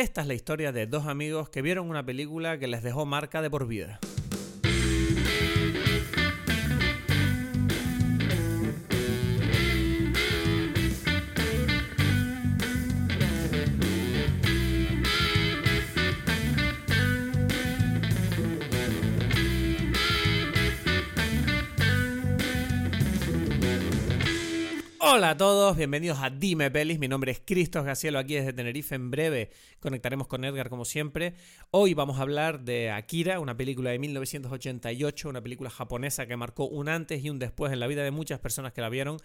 Esta es la historia de dos amigos que vieron una película que les dejó marca de por vida. Hola a todos, bienvenidos a Dime Pelis. Mi nombre es Cristos Gacielo, aquí desde Tenerife. En breve conectaremos con Edgar como siempre. Hoy vamos a hablar de Akira, una película de 1988, una película japonesa que marcó un antes y un después en la vida de muchas personas que la vieron.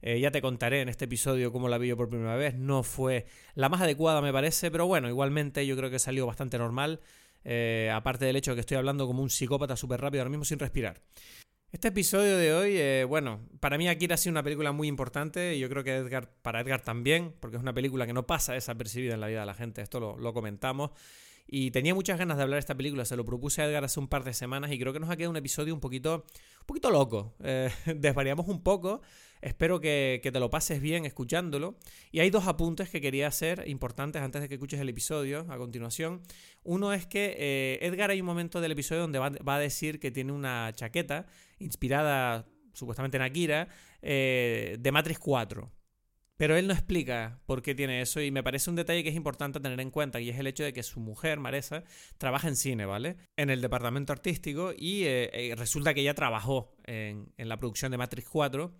Eh, ya te contaré en este episodio cómo la vi yo por primera vez. No fue la más adecuada, me parece, pero bueno, igualmente yo creo que salió bastante normal. Eh, aparte del hecho de que estoy hablando como un psicópata súper rápido ahora mismo sin respirar. Este episodio de hoy, eh, bueno, para mí Akira ha sido una película muy importante y yo creo que Edgar, para Edgar también, porque es una película que no pasa desapercibida en la vida de la gente, esto lo, comentamos. Y tenía muchas ganas de hablar de esta película, se lo propuse a Edgar hace un par de semanas y creo que nos ha quedado un episodio un poquito, un poquito loco. Eh, desvariamos un poco, Espero que, te lo pases bien escuchándolo. Y hay dos apuntes que quería hacer importantes antes de que escuches el episodio a continuación. Uno es que eh, Edgar hay un momento del episodio donde va, a decir que tiene una chaqueta inspirada supuestamente en Akira eh, de Matrix 4. Pero él no explica por qué tiene eso y me parece un detalle que es importante tener en cuenta y es el hecho de que su mujer, Maresa, trabaja en cine, ¿vale? En el departamento artístico y eh, resulta que ella trabajó en, en la producción de Matrix 4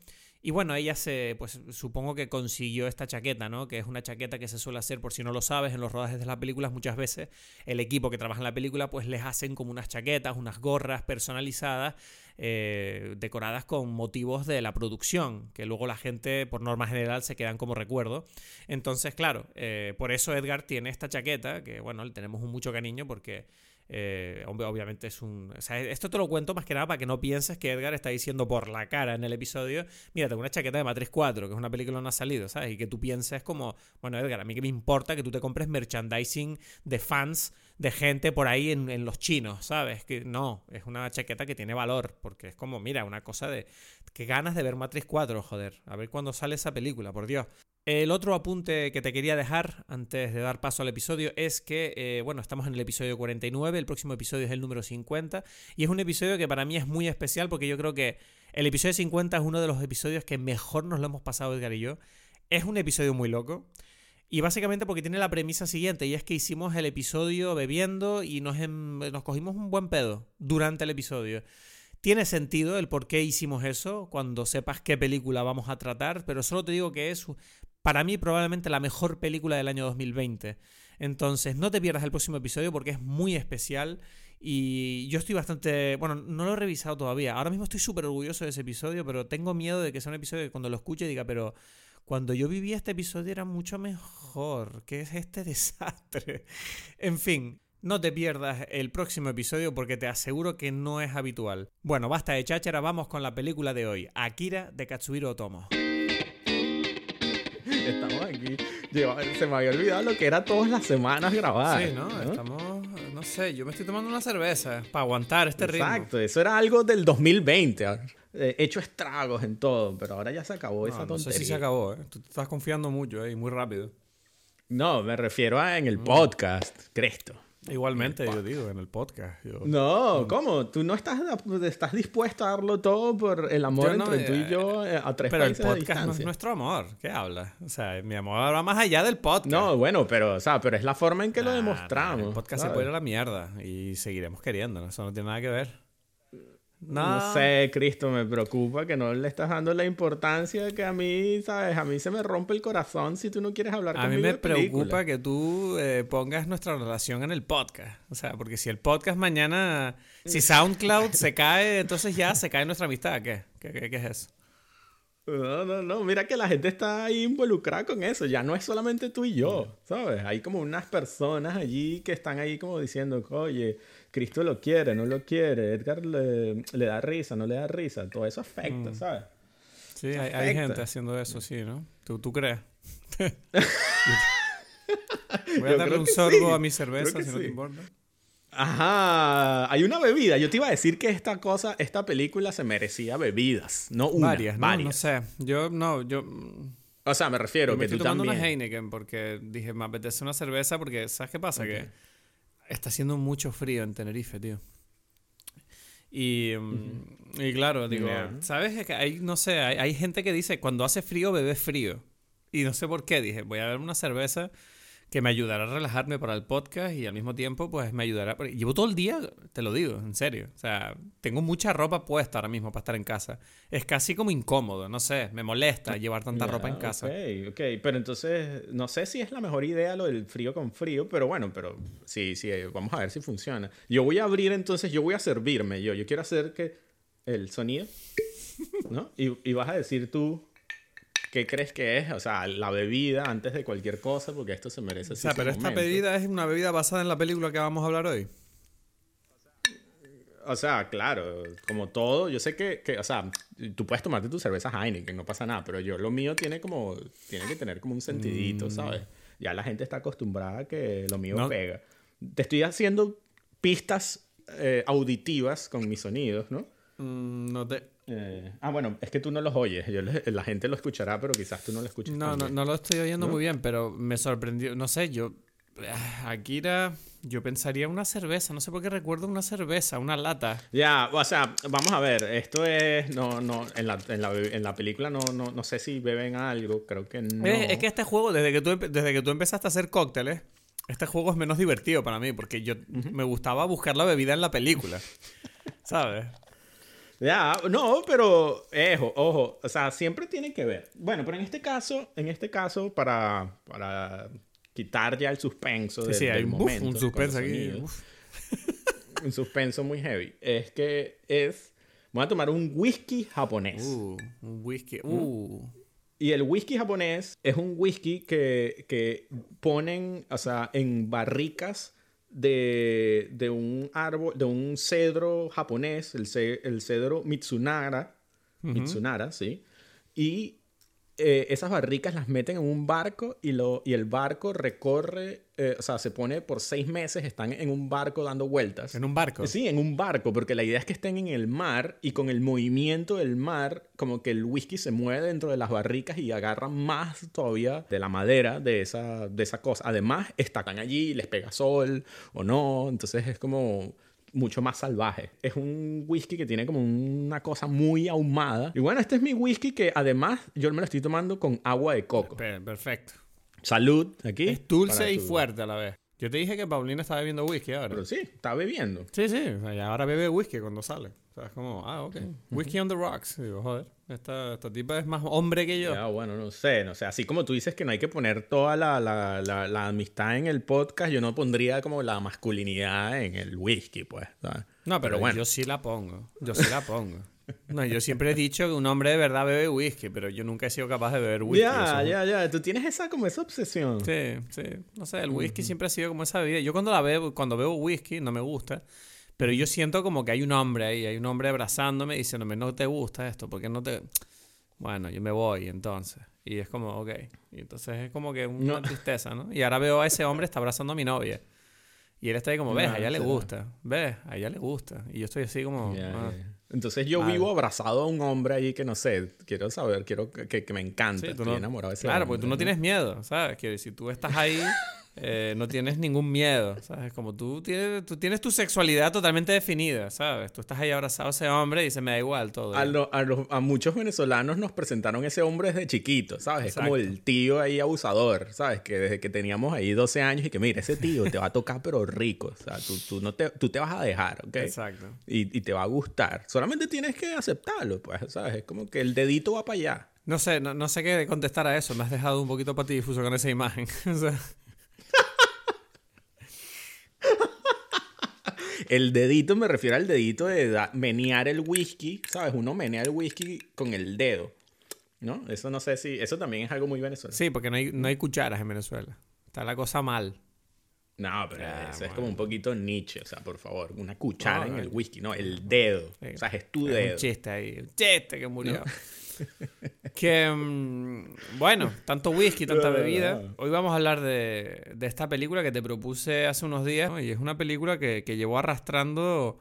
y bueno, ella se, pues supongo que consiguió esta chaqueta, ¿no? Que es una chaqueta que se suele hacer, por si no lo sabes, en los rodajes de las películas muchas veces el equipo que trabaja en la película pues les hacen como unas chaquetas, unas gorras personalizadas, eh, decoradas con motivos de la producción, que luego la gente por norma general se quedan como recuerdo. Entonces, claro, eh, por eso Edgar tiene esta chaqueta, que bueno, le tenemos un mucho cariño porque eh, obviamente es un. esto te lo cuento más que nada para que no pienses que Edgar está diciendo por la cara en el episodio: Mira, tengo una chaqueta de Matrix 4, que es una película que no ha salido, ¿sabes? Y que tú pienses como: Bueno, Edgar, a mí que me importa que tú te compres merchandising de fans, de gente por ahí en, en los chinos, ¿sabes? Que no, es una chaqueta que tiene valor, porque es como, mira, una cosa de. Que ganas de ver Matrix 4, joder. A ver cuándo sale esa película, por Dios. El otro apunte que te quería dejar antes de dar paso al episodio es que, eh, bueno, estamos en el episodio 49, el próximo episodio es el número 50, y es un episodio que para mí es muy especial porque yo creo que el episodio 50 es uno de los episodios que mejor nos lo hemos pasado Edgar y yo. Es un episodio muy loco. Y básicamente porque tiene la premisa siguiente, y es que hicimos el episodio bebiendo y nos, nos cogimos un buen pedo durante el episodio. Tiene sentido el por qué hicimos eso cuando sepas qué película vamos a tratar, pero solo te digo que es para mí probablemente la mejor película del año 2020. Entonces, no te pierdas el próximo episodio porque es muy especial y yo estoy bastante... Bueno, no lo he revisado todavía. Ahora mismo estoy súper orgulloso de ese episodio, pero tengo miedo de que sea un episodio que cuando lo escuche diga, pero cuando yo vivía este episodio era mucho mejor. ¿Qué es este desastre? en fin, no te pierdas el próximo episodio porque te aseguro que no es habitual. Bueno, basta de cháchara, vamos con la película de hoy, Akira de Katsuhiro Otomo. Se me había olvidado lo que era todas las semanas grabar. Sí, ¿no? Estamos, no sé, yo me estoy tomando una cerveza para aguantar este ritmo. Exacto, eso era algo del 2020. He hecho estragos en todo, pero ahora ya se acabó esa tontería. No sé si se acabó, ¿eh? Tú te estás confiando mucho, ¿eh? muy rápido. No, me refiero a en el mm. podcast, Cresto. Igualmente, yo digo, en el podcast. no, ¿cómo? ¿Tú no estás, estás dispuesto a darlo todo por el amor entre tú y yo eh, a tres Pero el podcast no es nuestro amor. ¿Qué hablas? O sea, mi amor va más allá del podcast. No, bueno, pero, o sea, pero es la forma en que lo demostramos. el podcast se puede ir a la mierda y seguiremos queriendo. Eso no tiene nada que ver. No. sé, Cristo, me preocupa que no le estás dando la importancia que a mí, ¿sabes? A mí se me rompe el corazón si tú no quieres hablar conmigo. A mí me preocupa que tú eh, pongas nuestra relación en el podcast. O sea, porque si el podcast mañana, si SoundCloud se cae, entonces ya se cae nuestra amistad. ¿Qué? ¿Qué, qué, es eso? No, no, no. Mira que la gente está ahí involucrada con eso. Ya no es solamente tú y yo, ¿sabes? Hay como unas personas allí que están ahí como diciendo, oye Cristo lo quiere, no lo quiere, Edgar le, da risa, no le da risa, todo eso afecta, mm. ¿sabes? Sí, hay, gente haciendo eso, sí, ¿no? ¿Tú, tú crees? Voy a darle un sorbo a mi cerveza, si no te importa. Ajá, hay una bebida. Yo te iba a decir que esta cosa, esta película se merecía bebidas, no una, varias. No, no sé, yo no, yo O sea, me refiero Yo me que estoy tú tomando también. una Heineken porque dije, me apetece una cerveza porque, ¿sabes qué pasa? Que está haciendo mucho frío en Tenerife, tío. Y, mm, y claro, digo. ¿sabes? Es que hay, no sé, hay, hay gente que dice, cuando hace frío, bebe frío. Y no sé por qué, dije, voy a beber una cerveza que me ayudará a relajarme para el podcast y al mismo tiempo, pues me ayudará. Llevo todo el día, te lo digo, en serio. O sea, tengo mucha ropa puesta ahora mismo para estar en casa. Es casi como incómodo, no sé, me molesta llevar tanta ropa en casa. Ok, ok. Pero entonces, no sé si es la mejor idea lo del frío con frío, pero bueno, pero sí, sí, vamos a ver si funciona. Yo voy a abrir entonces, yo voy a servirme, yo, yo quiero hacer que el sonido, ¿no? Y, y vas a decir tú qué crees que es, o sea, la bebida antes de cualquier cosa, porque esto se merece O sea, pero esta momento. bebida es una bebida basada en la película que vamos a hablar hoy. O sea, claro, como todo, yo sé que, que, o sea, tú puedes tomarte tu cerveza Heineken, no pasa nada, pero yo lo mío tiene como, tiene que tener como un sentidito, ¿sabes? Ya la gente está acostumbrada a que lo mío No. pega. Te estoy haciendo pistas eh, auditivas con mis sonidos, ¿no? Mm, no te... Eh, ah, bueno, es que tú no los oyes, yo la gente lo escuchará, pero quizás tú no lo escuches. No, no, no lo estoy oyendo ¿No? muy bien, pero me sorprendió. No sé, yo. ah, Akira, yo pensaría una cerveza. No sé por qué recuerdo una cerveza, una lata. Ya, o sea, vamos a ver, esto es, no, no, en la, en la, en la película no, no, no sé si beben algo, creo que no. Es, es que este juego, desde que, tú, desde que tú empezaste a hacer cócteles, este juego es menos divertido para mí, porque yo me gustaba buscar la bebida en la película. ¿Sabes? Ya, no, pero ojo, ojo, o sea, siempre tiene que ver. Bueno, pero en este caso, en este caso, para, para quitar ya el suspenso Sí, del, sí, hay del un, momento, un suspenso aquí. uf. un suspenso muy heavy, es que es, voy a tomar un whisky japonés. Uh, un whisky. Uh. Y el whisky japonés es un whisky que, que ponen, o sea, en barricas de, de un árbol, de un cedro japonés, el, ce- el cedro Mitsunara, Mitsunara, sí. Y eh, esas barricas las meten en un barco y, lo, y el barco recorre, eh, o sea, se pone por seis meses, están en un barco dando vueltas. En un barco. Sí, en un barco, porque la idea es que estén en el mar y con el movimiento del mar, como que el whisky se mueve dentro de las barricas y agarra más todavía de la madera de esa, de esa cosa. Además, están allí, les pega sol o no, entonces es como mucho más salvaje. Es un whisky que tiene como una cosa muy ahumada. Y bueno, este es mi whisky que además yo me lo estoy tomando con agua de coco. Pe- Perfecto. Salud aquí. Es dulce y fuerte a la vez. Yo te dije que Paulina estaba bebiendo whisky ahora. Pero sí, está bebiendo. Sí, sí. ahora bebe whisky cuando sale. O sea, es como, ah, ok. Whisky on the rocks. Digo, joder, esta, esta tipa es más hombre que yo. Ya, bueno, no sé, no sé. Así como tú dices que no hay que poner toda la, la, la, la amistad en el podcast, yo no pondría como la masculinidad en el whisky, pues. ¿sabes? No, pero, bueno. yo sí la pongo. Yo sí la pongo. No, yo siempre he dicho que un hombre de verdad bebe whisky, pero yo nunca he sido capaz de beber whisky. ya, ya, ya. Tú tienes esa como esa obsesión. Sí, sí. No sé, el whisky siempre ha sido como esa bebida. Yo cuando la bebo, cuando bebo whisky, no me gusta. Pero yo siento como que hay un hombre ahí, hay un hombre abrazándome diciéndome, no te gusta esto, porque no te... Bueno, yo me voy entonces. Y es como, ok. Y entonces es como que una No. tristeza, ¿no? Y ahora veo a ese hombre está abrazando a mi novia. Y él está ahí como, ves, No, a ella le gusta. Ves, a ella le gusta. Y yo estoy así como... Ya, ah. ya. Entonces yo vivo abrazado a un hombre ahí que no sé, quiero saber, quiero que, que- que me encanta. Sí, tú Estoy no- enamorado de ese Claro, hombre, porque tú no tienes miedo, ¿sabes? Que si tú estás ahí, eh, no tienes ningún miedo, ¿sabes? Como tú tienes, tú tienes tu sexualidad totalmente definida, ¿sabes? Tú estás ahí abrazado a ese hombre y dice, me da igual todo. A, lo- a los- a muchos venezolanos nos presentaron ese hombre desde chiquito, ¿sabes? Es como el tío ahí abusador, ¿sabes? Que desde que teníamos ahí 12 años y que mira, ese tío te va a tocar pero rico, o sea, tú, tú, no te, tú te vas a dejar, ¿ok? Exacto. Y, y te va a gustar. Solamente tienes que aceptarlo, pues, ¿sabes? Es como que el dedito va para allá. No sé, no, no sé qué contestar a eso. Me has dejado un poquito patidifuso con esa imagen. O sea, El dedito me refiero al dedito de da- menear el whisky, ¿sabes? Uno menea el whisky con el dedo, ¿no? Eso no sé si... Eso también es algo muy venezolano. sí, porque no hay, no hay cucharas en Venezuela. Está la cosa mal. No, pero Ah, eso es como un poquito niche, o sea, por favor, una cuchara No, en el whisky, no, el dedo. Sí. O sea, es tu Es dedo. un chiste ahí. Un chiste que murió. Que, mm, bueno, tanto whisky, tanta bebida. Hoy vamos a hablar de, de esta película que te propuse hace unos días. ¿no? Y es una película que, que llevó arrastrando...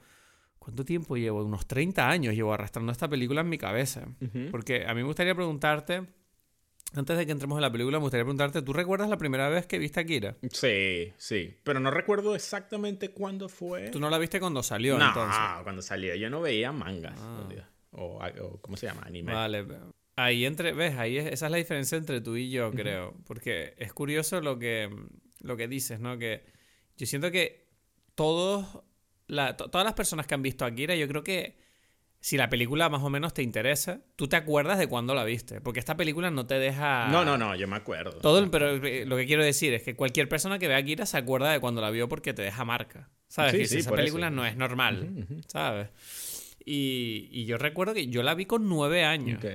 ¿Cuánto tiempo llevo? Unos 30 años llevo arrastrando esta película en mi cabeza. Porque a mí me gustaría preguntarte Antes de que entremos en la película, me gustaría preguntarte, ¿tú recuerdas la primera vez que viste a Akira? Sí, sí. Pero no recuerdo exactamente cuándo fue. ¿Tú no la viste cuando salió no, entonces? cuando salió. Yo no veía mangas. O, o, ¿cómo se llama? Anime. Vale. Ahí entre, ves, ahí es- esa es la diferencia entre tú y yo, creo. Porque es curioso lo que, lo que dices, ¿no? Que yo siento que todos, la- to- todas las personas que han visto Akira, yo creo que si la película más o menos te interesa, tú te acuerdas de cuándo la viste. Porque esta película no te deja... No, no, no, yo me acuerdo. Todo, el- pero eh, lo que quiero decir es que cualquier persona que vea Akira se acuerda de cuando la vio porque te deja marca. ¿Sabes? Sí, sí, esa por eso. película no es normal. Ujú, ujú. ¿Sabes? Y, y yo recuerdo que yo la vi con nueve años. Ok.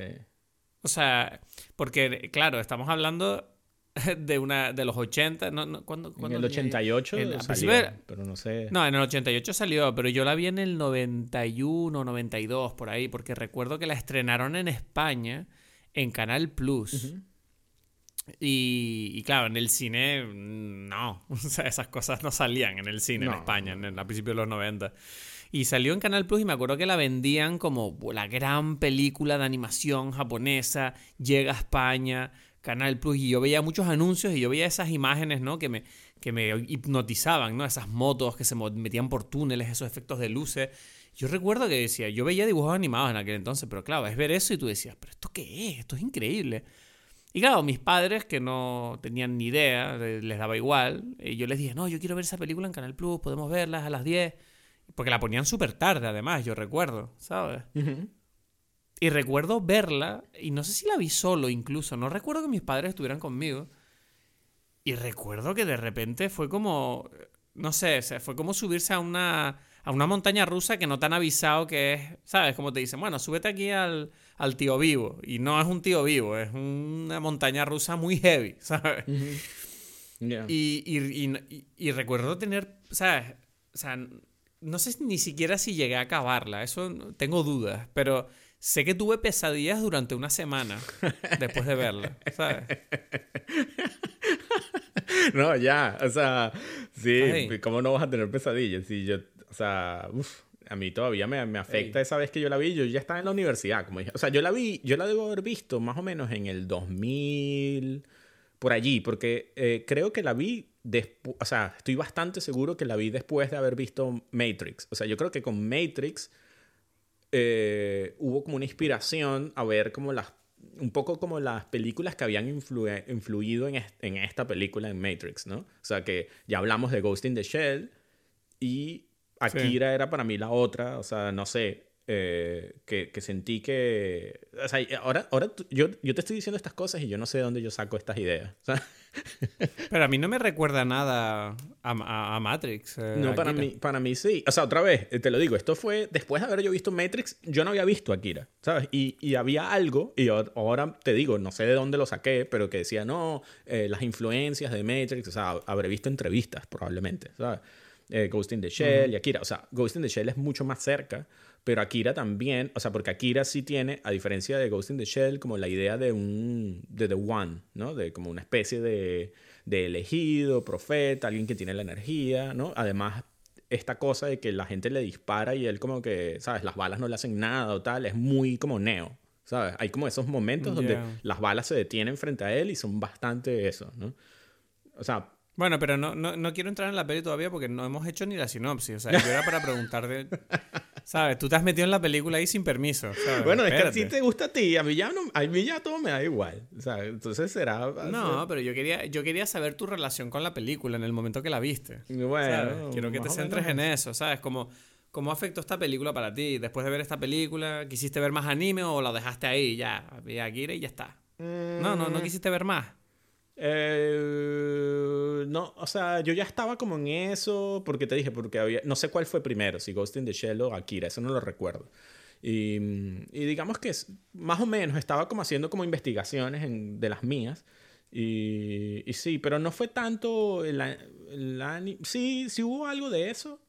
O sea, porque, claro, estamos hablando de una de los 80. No, no, ¿cuándo, En el tenía yo? 88 En- salió, pero no sé. No, en el 88 salió, pero yo la vi en el 91, 92, por ahí, porque recuerdo que la estrenaron en España en Canal Plus. Y, y claro, en el cine, no. O sea, esas cosas no salían en el cine en España, no, en, a principios de los 90. Y salió en Canal Plus y me acuerdo que la vendían como "Bu- la gran película de animación japonesa, llega a España, Canal Plus, y yo veía muchos anuncios y yo veía esas imágenes, ¿no? Que me, que me hipnotizaban, ¿no? Esas motos que se metían por túneles, esos efectos de luces. Yo recuerdo que decía, yo veía dibujos animados en aquel entonces, pero claro, es ver eso y tú decías, pero ¿esto qué es? Esto es increíble. Y claro, mis padres, que no tenían ni idea, eh, les daba igual, y yo les dije, no, yo quiero ver esa película en Canal Plus, podemos verlas a las 10. Porque la ponían súper tarde, además, yo recuerdo, ¿sabes? Y recuerdo verla, y no sé si la vi solo incluso, no recuerdo que mis padres estuvieran conmigo. Y recuerdo que de repente fue como, no sé, fue como subirse a una, a una montaña rusa que no te han avisado que es, ¿sabes? Como te dicen, bueno, súbete aquí al, al tío vivo. Y no es un tío vivo, es una montaña rusa muy heavy, ¿sabes? Y- y- y- y recuerdo tener, ¿sabes? O sea, no sé ni siquiera si llegué a acabarla, eso no- tengo dudas, pero sé que tuve pesadillas durante una semana después de verla, ¿sabes? No, ya, o sea, sí, Ay. ¿cómo no vas a tener pesadillas? Sí, yo, o sea, uf, a mí todavía me, me afecta Ey. esa vez que yo la vi, yo ya estaba en la universidad, como dije. O sea, yo la vi, yo la debo haber visto más o menos en el 2000, por allí, porque eh, creo que la vi o sea, estoy bastante seguro que la vi después de haber visto Matrix. O sea, yo creo que con Matrix eh, hubo como una inspiración a ver como las un poco como las películas que habían influe- influido en, est- en esta película en Matrix, ¿no? O sea que ya hablamos de Ghost in the Shell y Akira era para mí la otra, o sea, no sé, eh, que, que sentí que... O sea, ahora, ahora yo, yo te estoy diciendo estas cosas y yo no sé de dónde yo saco estas ideas. O sea, Pero a mí no me recuerda nada a, a- a Matrix. eh, No, para mí, para mí sí. O sea, otra vez, eh, te lo digo, esto fue después de haber yo visto Matrix, yo no había visto Akira, ¿sabes? Y, y había algo, y ahora te digo, no sé de dónde lo saqué, pero que decía, no, eh, las influencias de Matrix, o sea, habré visto entrevistas probablemente, ¿sabes? Eh, Ghost in the Shell y Akira. O sea, Ghost in the Shell es mucho más cerca, pero Akira también, o sea, porque Akira sí tiene, a diferencia de Ghost in the Shell, como la idea de un, de The One, ¿no? De como una especie de, de elegido, profeta, alguien que tiene la energía, ¿no? Además, esta cosa de que la gente le dispara y él como que, ¿sabes? Las balas no le hacen nada o tal, es muy como neo, ¿sabes? Hay como esos momentos donde Ya. las balas se detienen frente a él y son bastante eso, ¿no? O sea, Bueno, pero no, no, no quiero entrar en la peli todavía porque no hemos hecho ni la sinopsis. O sea, yo era para preguntarte. ¿Sabes? Tú te has metido en la película ahí sin permiso. ¿sabes? bueno, es que Espérate. si te gusta a ti, a mí ya, no, a mí ya todo me da igual. O sea, entonces será... No, pero yo quería, yo quería saber tu relación con la película en el momento que la viste. Bueno, ¿sabes? Quiero que te centres en eso, ¿sabes? Como, ¿Cómo afectó esta película para ti? Después de ver esta película, ¿quisiste ver más anime o la dejaste ahí? Ya, a Akira y ya está. No, no, no quisiste ver más. Eh, no, o sea, yo ya estaba como en eso, porque te dije, porque había, no sé cuál fue primero, si Ghost in the Shell o Akira, eso no lo recuerdo. Y, y digamos que más o menos estaba como haciendo como investigaciones en- de las mías. Y, y sí, pero no fue tanto el, el ani- Sí, sí hubo algo de eso,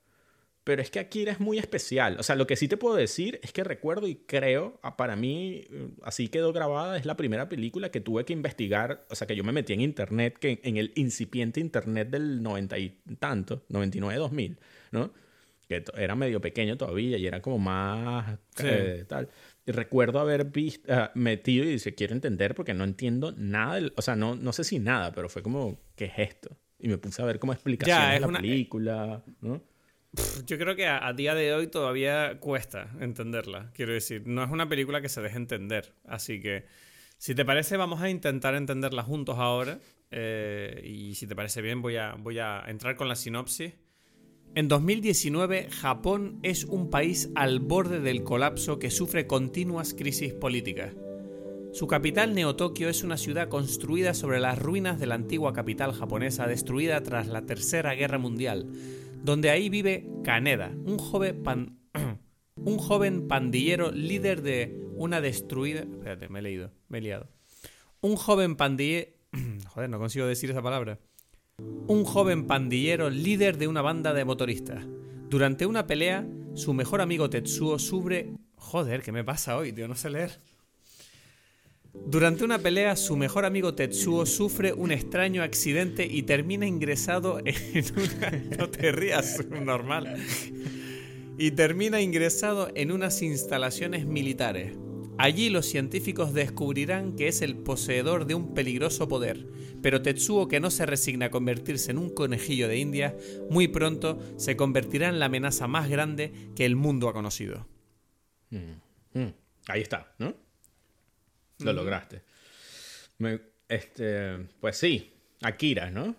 pero es que Akira es muy especial. O sea, lo que sí te puedo decir es que recuerdo y creo, ah, para mí, eh, así quedó grabada, es la primera película que tuve que investigar. O sea, que yo me metí en internet, que en el incipiente internet del 90 y tanto, 99-2000, ¿no? que era medio pequeño todavía y era como más eh, tal. Y recuerdo haber visto, ah, metido y dice, quiero entender porque no entiendo nada, o sea, no, no sé si nada, pero fue como, ¿qué es esto? Y me puse a ver como explicaciones de la película, ¿no? Yo creo que a, día de hoy todavía cuesta entenderla, quiero decir, no es una película que se deje entender, así que si te parece vamos a intentar entenderla juntos ahora eh, y si te parece bien voy a, voy a entrar con la sinopsis. En 2019, Japón es un país al borde del colapso que sufre continuas crisis políticas. Su capital, Neo-Tokio, es una ciudad construida sobre las ruinas de la antigua capital japonesa destruida tras la Tercera Guerra Mundial, donde ahí vive Kaneda, un joven, un joven pandillero líder de una destruida... Espérate, me he leído, me he liado. Un joven pandillero... Joder, no consigo decir esa palabra un joven pandillero líder de una banda de motoristas. Durante una pelea, su mejor amigo Tetsuo sufre... Joder, ¿qué me pasa hoy, tío? No sé leer. Durante una pelea, su mejor amigo Tetsuo sufre un extraño accidente y termina ingresado en una... No te rías, normal. Y termina ingresado en unas instalaciones militares. Allí los científicos descubrirán que es el poseedor de un peligroso poder, pero Tetsuo, que no se resigna a convertirse en un conejillo de India, muy pronto se convertirá en la amenaza más grande que el mundo ha conocido. Mm, mm. Ahí está, ¿no? Lo lograste. este, pues sí, Akira, ¿no?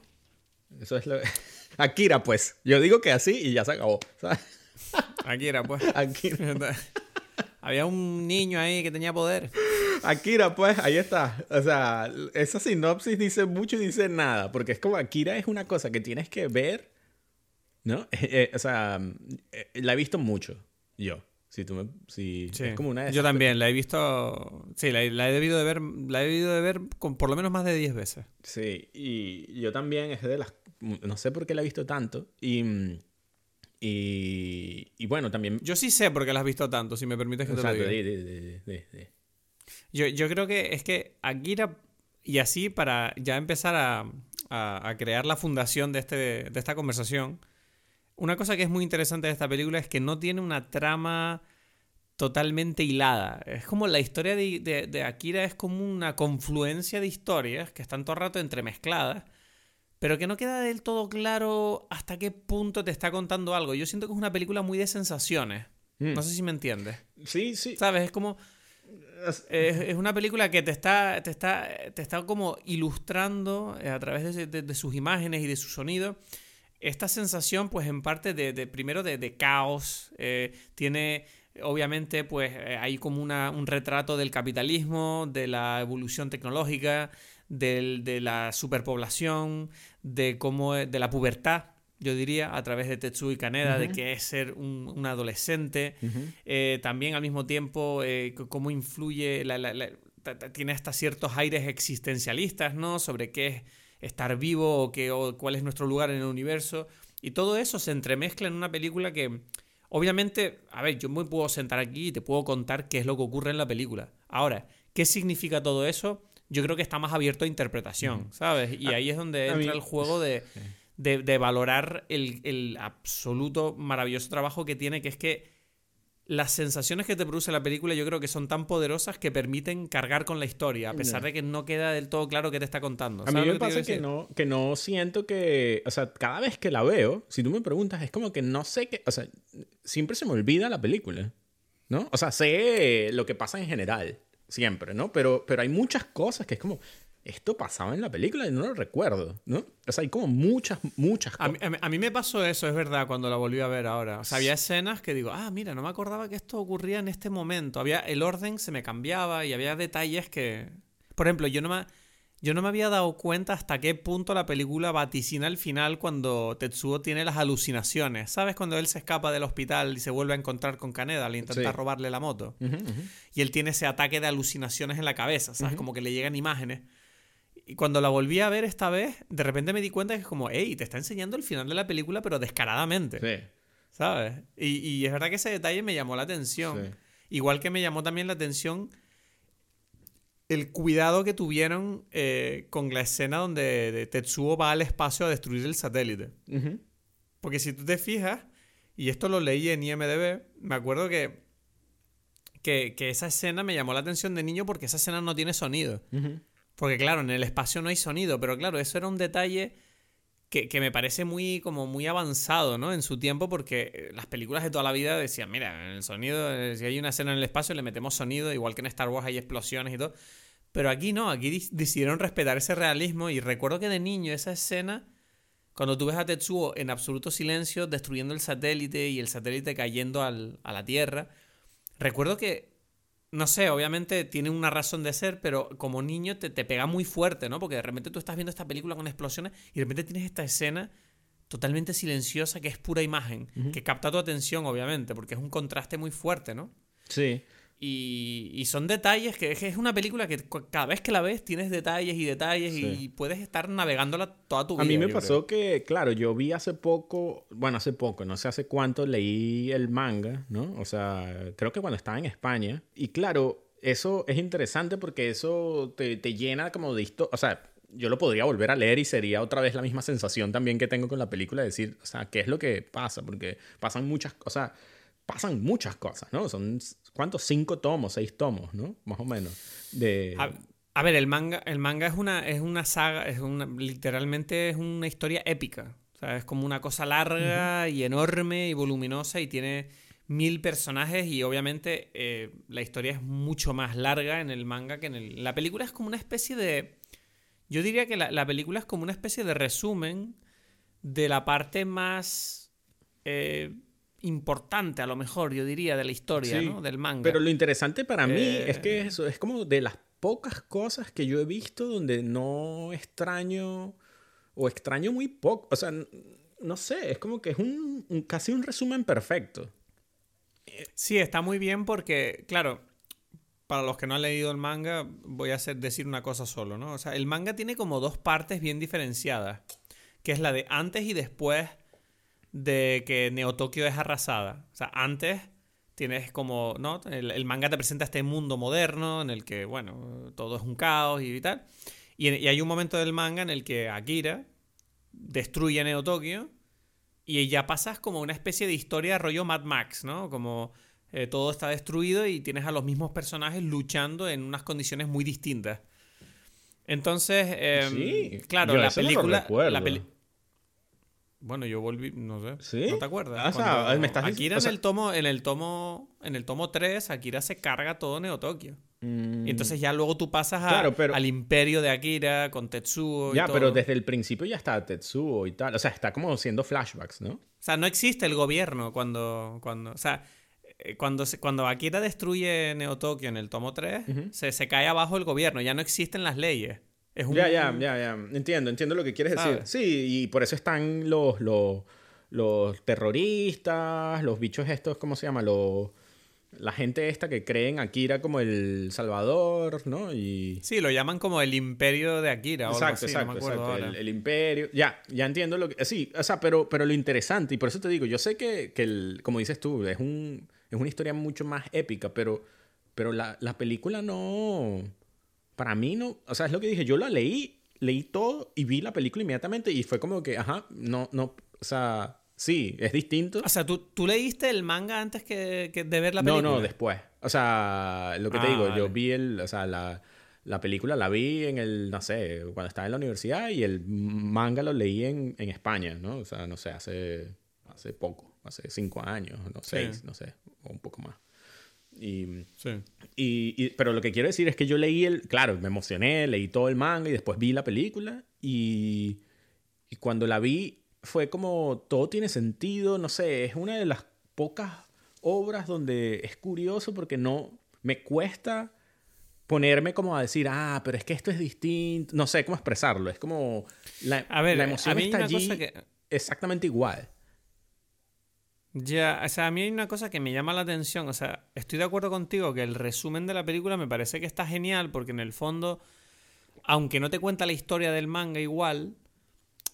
Eso es lo... Akira, pues. Yo digo que así y ya se acabó. Akira, pues. Akira. Había un niño ahí que tenía poder. Akira, pues, ahí está. O sea, esa sinopsis dice mucho y dice nada. Porque es como Akira es una cosa que tienes que ver. ¿No? Eh, o sea, eh, la he visto mucho. Yo. Si tú me, si es como una Yo también, la he visto. Sí, la, he debido de ver. La he debido de ver con por lo menos más de 10 veces. Sí, y yo también es de las. No sé por qué la he visto tanto. Y mm, y, bueno, también... Yo sí sé por qué la has visto tanto, si me permites que te lo diga. yo, yo creo que es que Akira, y así para ya empezar a, a, crear la fundación de, este, de esta conversación, una cosa que es muy interesante de esta película es que no tiene una trama totalmente hilada. Es como la historia de, de, de Akira es como una confluencia de historias que están todo el rato entremezcladas pero que no queda del todo claro hasta qué punto te está contando algo. Yo siento que es una película muy de sensaciones. Mm. No sé si me entiendes. Sí, sí. ¿Sabes? Es como... Es, una película que te está, te está, te está como ilustrando eh, a través de, sus imágenes y de su sonido esta sensación, pues en parte de, primero de, caos, eh, tiene obviamente pues eh, hay como una, un retrato del capitalismo, de la evolución tecnológica, de la superpoblación, de cómo de la pubertad, yo diría, a través de Tetsuo y Kaneda, de que es ser un, adolescente. Eh, también al mismo tiempo, eh, cómo influye, tiene hasta ciertos aires existencialistas, ¿no? Sobre qué es estar vivo o, qué, o cuál es nuestro lugar en el universo. Y todo eso se entremezcla en una película que, obviamente, a ver, yo me puedo sentar aquí y te puedo contar qué es lo que ocurre en la película. Ahora, ¿qué significa todo eso? yo creo que está más abierto a interpretación, ¿sabes? Y ahí es donde entra el juego de, de, valorar el, el, absoluto maravilloso trabajo que tiene, que es que las sensaciones que te produce la película yo creo que son tan poderosas que permiten cargar con la historia, a pesar de que no queda del todo claro qué te está contando. A mí me pasa que no, que no siento que, o sea, cada vez que la veo, si tú me preguntas, es como que no sé qué, o sea, siempre se me olvida la película, ¿no? O sea, sé lo que pasa en general, siempre, ¿no? Pero, pero hay muchas cosas que es como, esto pasaba en la película y no lo recuerdo, ¿no? O sea, hay como muchas, muchas cosas. A, mí, me pasó eso, es verdad, cuando la volví a ver ahora. O sea, había escenas que digo, ah, mira, no me acordaba que esto ocurría en este momento. Había, el orden se me cambiaba y había detalles que... Por ejemplo, yo no me... Yo no me había dado cuenta hasta qué punto la película vaticina al final cuando Tetsuo tiene las alucinaciones. ¿Sabes? Cuando él se escapa del hospital y se vuelve a encontrar con Kaneda al intentar robarle la moto. Y él tiene ese ataque de alucinaciones en la cabeza, ¿sabes? Como que le llegan imágenes. Y cuando la volví a ver esta vez, de repente me di cuenta que es como, hey, te está enseñando el final de la película, pero descaradamente. Sí. ¿Sabes? Y, es verdad que ese detalle me llamó la atención. Igual que me llamó también la atención el cuidado que tuvieron eh, con la escena donde Tetsuo va al espacio a destruir el satélite. Porque si tú te fijas, y esto lo leí en IMDB, me acuerdo que, que, esa escena me llamó la atención de niño porque esa escena no tiene sonido. Porque claro, en el espacio no hay sonido, pero claro, eso era un detalle que, me parece muy, como muy avanzado, ¿no? En su tiempo, porque eh, las películas de toda la vida decían, mira, en el sonido, eh, si hay una escena en el espacio, le metemos sonido, igual que en Star Wars hay explosiones y todo. Pero aquí no, aquí decidieron respetar ese realismo y recuerdo que de niño esa escena cuando tú ves a Tetsuo en absoluto silencio destruyendo el satélite y el satélite cayendo a la Tierra, recuerdo que, no sé, obviamente tiene una razón de ser, pero como niño te, pega muy fuerte, ¿no? Porque de repente tú estás viendo esta película con explosiones y de repente tienes esta escena totalmente silenciosa que es pura imagen, que capta tu atención, obviamente, porque es un contraste muy fuerte, ¿no? Sí. Y, son detalles que, es una película que cada vez que la ves tienes detalles y detalles y puedes estar navegándola toda tu vida. A mí me pasó que, claro, yo vi hace poco, bueno, hace poco, no sé hace cuánto, leí el manga, ¿no? O sea, creo que cuando estaba en España. Y claro, eso es interesante porque eso te, te llena como de historia. O sea, yo lo podría volver a leer y sería otra vez la misma sensación también que tengo con la película, de decir, o sea, ¿qué es lo que pasa? Porque pasan muchas cosas pasan muchas cosas, ¿no? Son, ¿cuántos? Cinco tomos, seis tomos, ¿no? Más o menos. De... A, ver, el manga, el manga es una, es una saga, es una, literalmente es una historia épica. O sea, es como una cosa larga y enorme y voluminosa y tiene mil personajes y obviamente eh, la historia es mucho más larga en el manga que en el... La película es como una especie de... Yo diría que la, película es como una especie de resumen de la parte más... Eh, importante, a lo mejor, yo diría, de la historia, ¿no? Del manga. Pero lo interesante para mí es que eh. eso es como de las pocas cosas que yo he visto donde no extraño o extraño muy poco. O sea, no sé, es como que es un, casi un resumen perfecto. Sí, está muy bien porque, claro, para los que no han leído el manga, voy a hacer, decir una cosa solo, ¿no? O sea, el manga tiene como dos partes bien diferenciadas, que es la de antes y después de que Neo Tokio es arrasada. O sea, antes tienes como, ¿no? El, manga te presenta este mundo moderno en el que, bueno, todo es un caos y tal. Y, hay un momento del manga en el que Akira destruye Neo Tokio y ya pasas como una especie de historia rollo Mad Max, ¿no? Como eh, todo está destruido y tienes a los mismos personajes luchando en unas condiciones muy distintas. Entonces, em, claro, la película, la, bueno, yo volví, no sé. ¿Sí? ¿No te acuerdas? Ah, me estás Akira en el tomo, en el tomo, en el tomo 3, Akira se carga todo Neo Tokio. Mm. Y entonces ya luego tú pasas al imperio de Akira con Tetsuo. Ya, pero desde el principio ya está Tetsuo y tal. O sea, está como siendo flashbacks, ¿no? O sea, no existe el gobierno cuando. cuando o sea, eh, cuando, cuando Akira destruye Neo Tokio en el tomo 3, se, se cae abajo el gobierno. Ya no existen las leyes. Ya, ya, ya, ya. Entiendo, entiendo lo que quieres decir. Sí, y por eso están los, los, los, terroristas, los bichos estos, ¿cómo se llama? Los, la gente esta que creen Akira como el Salvador, ¿no? Y... Sí, lo llaman como el imperio de Akira. Exacto, exacto, exacto. El, imperio. Ya, ya entiendo lo que... Sí, o sea, pero, pero lo interesante, y por eso te digo, yo sé que, que el, como dices tú, es, un, es una historia mucho más épica, pero, pero la, la película no para mí no, o sea, es lo que dije, yo la leí, leí todo y vi la película inmediatamente y fue como que, ajá, no, no, o sea, sí, es distinto. O sea, ¿tú, tú leíste el manga antes que, de ver la película? No, no, después. O sea, lo que te ah, digo, yo vi el, o sea, la, la, película la vi en el, no sé, cuando estaba en la universidad y el manga lo leí en, en España, ¿no? O sea, no sé, hace, hace poco, hace cinco años, no seis, no sé, o un poco más. Y, y, pero lo que quiero decir es que yo leí el, claro, me emocioné, leí todo el manga y después vi la película y, y cuando la vi fue como todo tiene sentido, no sé, es una de las pocas obras donde es curioso porque no me cuesta ponerme como a decir, ah, pero es que esto es distinto, no sé cómo expresarlo, es como la, la emoción está allí exactamente igual. Ya, o sea, a mí hay una cosa que me llama la atención, o sea, estoy de acuerdo contigo que el resumen de la película me parece que está genial porque en el fondo, aunque no te cuenta la historia del manga igual,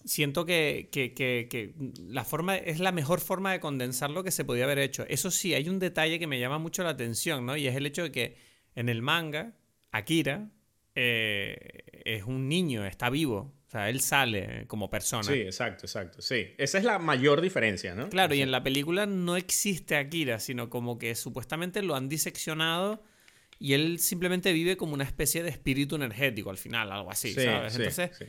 siento que, que, que, la forma es la mejor forma de condensar lo que se podía haber hecho. Eso sí, hay un detalle que me llama mucho la atención, ¿no? Y es el hecho de que en el manga, Akira eh, es un niño, está vivo. O sea, él sale como persona. Sí, exacto, exacto. Sí, esa es la mayor diferencia, ¿no? Claro, y en la película no existe Akira, sino como que supuestamente lo han diseccionado y él simplemente vive como una especie de espíritu energético al final, algo así, Sí, ¿sabes? sí, Entonces, sí.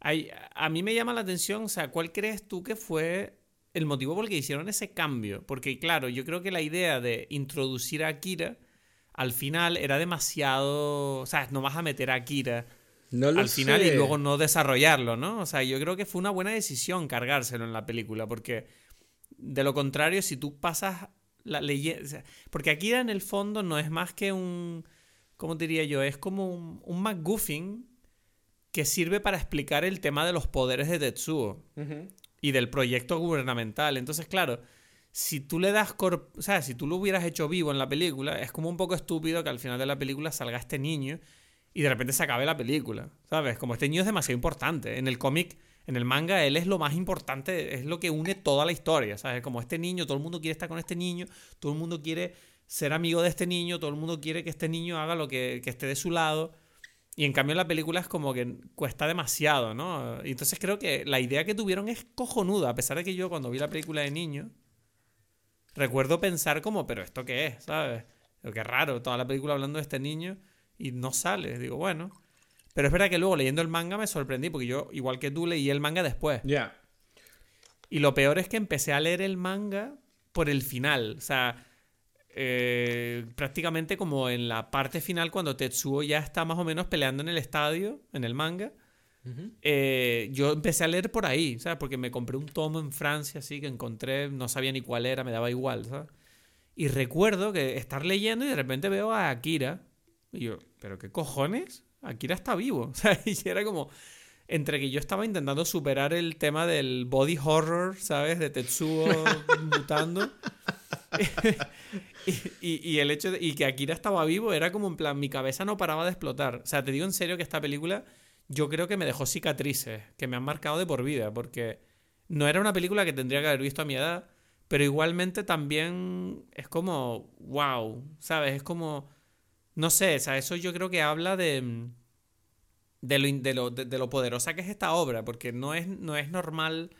hay- a mí me llama la atención, o sea, ¿cuál crees tú que fue el motivo por el que hicieron ese cambio? Porque, claro, yo creo que la idea de introducir a Akira al final era demasiado. O sea, no vas a meter a Akira No lo al final sé. y luego no desarrollarlo, ¿no? O sea, yo creo que fue una buena decisión cargárselo en la película, porque de lo contrario, si tú pasas la leyenda... porque Akira en el fondo no es más que un... ¿Cómo diría yo? Es como un, un MacGuffin que sirve para explicar el tema de los poderes de Tetsuo y del proyecto gubernamental. Entonces, claro, si tú le das... O sea, si tú lo hubieras hecho vivo en la película, es como un poco estúpido que al final de la película salga este niño y de repente se acabe la película, ¿sabes? Como este niño es demasiado importante. En el cómic, en el manga, él es lo más importante, es lo que une toda la historia, ¿sabes? Como este niño, todo el mundo quiere estar con este niño, todo el mundo quiere ser amigo de este niño, todo el mundo quiere que este niño haga lo que, que esté de su lado. Y en cambio la película es como que cuesta demasiado, ¿no? Y entonces creo que la idea que tuvieron es cojonuda, a pesar de que yo cuando vi la película de niño, recuerdo pensar como, pero ¿esto qué es? ¿Sabes? Pero qué raro, toda la película hablando de este niño y no sale. Digo, bueno. Pero es verdad que luego leyendo el manga me sorprendí, porque yo, igual que tú, leí el manga después. Ya. Y lo peor es que empecé a leer el manga por el final. O sea, eh, prácticamente como en la parte final, cuando Tetsuo ya está más o menos peleando en el estadio, en el manga. eh, yo empecé a leer por ahí, ¿sabes? Porque me compré un tomo en Francia, así que encontré, no sabía ni cuál era, me daba igual, ¿sabes? Y recuerdo que estar leyendo y de repente veo a Akira. Y yo, ¿pero qué cojones? Akira está vivo. O sea, y era como. Entre que yo estaba intentando superar el tema del body horror, ¿sabes? De Tetsuo mutando. y, y- y el hecho de. Y que Akira estaba vivo era como en plan. Mi cabeza no paraba de explotar. O sea, te digo en serio que esta película. Yo creo que me dejó cicatrices. Que me han marcado de por vida. Porque no era una película que tendría que haber visto a mi edad. Pero igualmente también es como. ¡Wow! ¿Sabes? Es como. No sé, o sea, eso yo creo que habla de. De lo, de lo, de, de lo poderosa que es esta obra, porque no es, no es normal.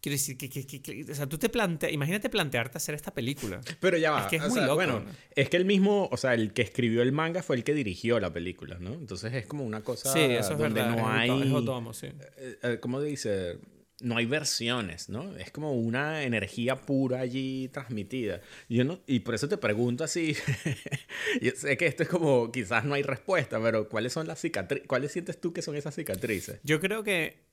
Quiero decir, que, que- que- que- o sea, tú te planteas. Imagínate plantearte hacer esta película. Pero ya va. Es que es o muy sea, loco, Bueno, ¿no? es que el mismo, o sea, el que escribió el manga fue el que dirigió la película, ¿no? Entonces es como una cosa sí, eso es donde verdad. no es hay. Otomo, sí. eh, eh, ¿Cómo dice? No hay versiones, ¿no? Es como una energía pura allí transmitida. Yo no, y por eso te pregunto así. Yo sé que esto es como, quizás no hay respuesta, pero ¿cuáles son las cicatrices? ¿Cuáles sientes tú que son esas cicatrices? Yo creo que,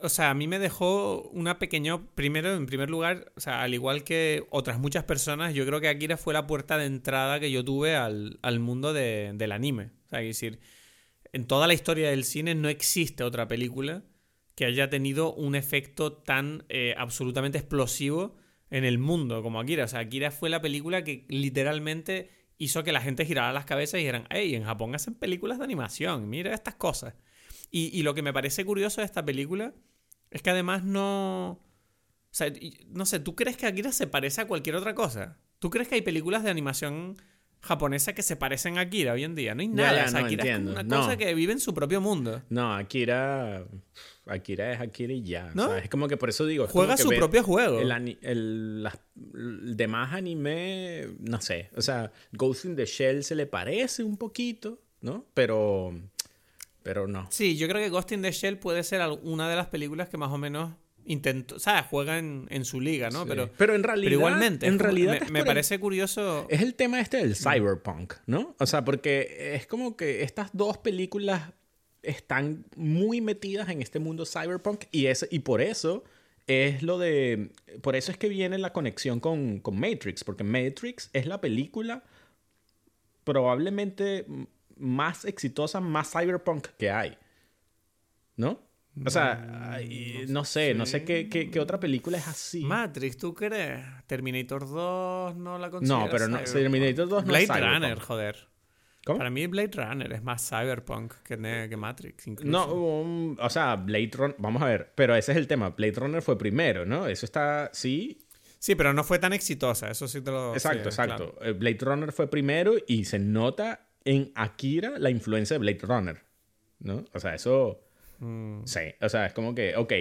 o sea, a mí me dejó una pequeña, primero, en primer lugar, o sea, al igual que otras muchas personas, yo creo que Akira fue la puerta de entrada que yo tuve al, al mundo de- del anime. O sea, es decir, en toda la historia del cine no existe otra película que haya tenido un efecto tan eh, absolutamente explosivo en el mundo como Akira. O sea, Akira fue la película que literalmente hizo que la gente girara las cabezas y dijeran, hey, en Japón hacen películas de animación, mira estas cosas. Y, y lo que me parece curioso de esta película es que además no... O sea, no sé, ¿tú crees que Akira se parece a cualquier otra cosa? ¿Tú crees que hay películas de animación japonesa que se parecen a Akira hoy en día? No hay Ya, nada. ya, o sea, no, Akira es entiendo. como una No. cosa que vive en su propio mundo. No, Akira. Akira es Akira y ya. ¿No? O sea, es como que por eso digo. es Juega su propio juego. El, el, las- el demás anime, no sé. O sea, Ghost in the Shell se le parece un poquito, ¿no? Pero. Pero no. Sí, yo creo que Ghost in the Shell puede ser una de las películas que más o menos intentó, o sea, juega en, en su liga, ¿no? Sí. Pero, pero en realidad. pero igualmente, En realidad. me, el- parece curioso. Es el tema este del cyberpunk, ¿no? O sea, porque es como que estas dos películas están muy metidas en este mundo cyberpunk y, es, y por eso es lo de... Por eso es que viene la conexión con, con Matrix, porque Matrix es la película probablemente más exitosa, más cyberpunk que hay. ¿No? O sea, ay, no sé, no sé qué, qué- qué otra película es así. Matrix, ¿tú crees? Terminator 2 no la consideras No, pero no? Terminator 2 no Blade es. Runner, joder. ¿Cómo? Para mí Blade Runner es más cyberpunk que, que Matrix, incluso. No, um, o sea, Blade Runner, vamos a ver, pero ese es el tema. Blade Runner fue primero, ¿no? Eso está, sí, Sí, pero no fue tan exitosa, eso sí te lo... exacto, sí, exacto. claro. Eh, Blade Runner fue primero y se nota en Akira la influencia de Blade Runner, ¿no? O sea, eso, Mm. Sí, o sea, es como que, ok,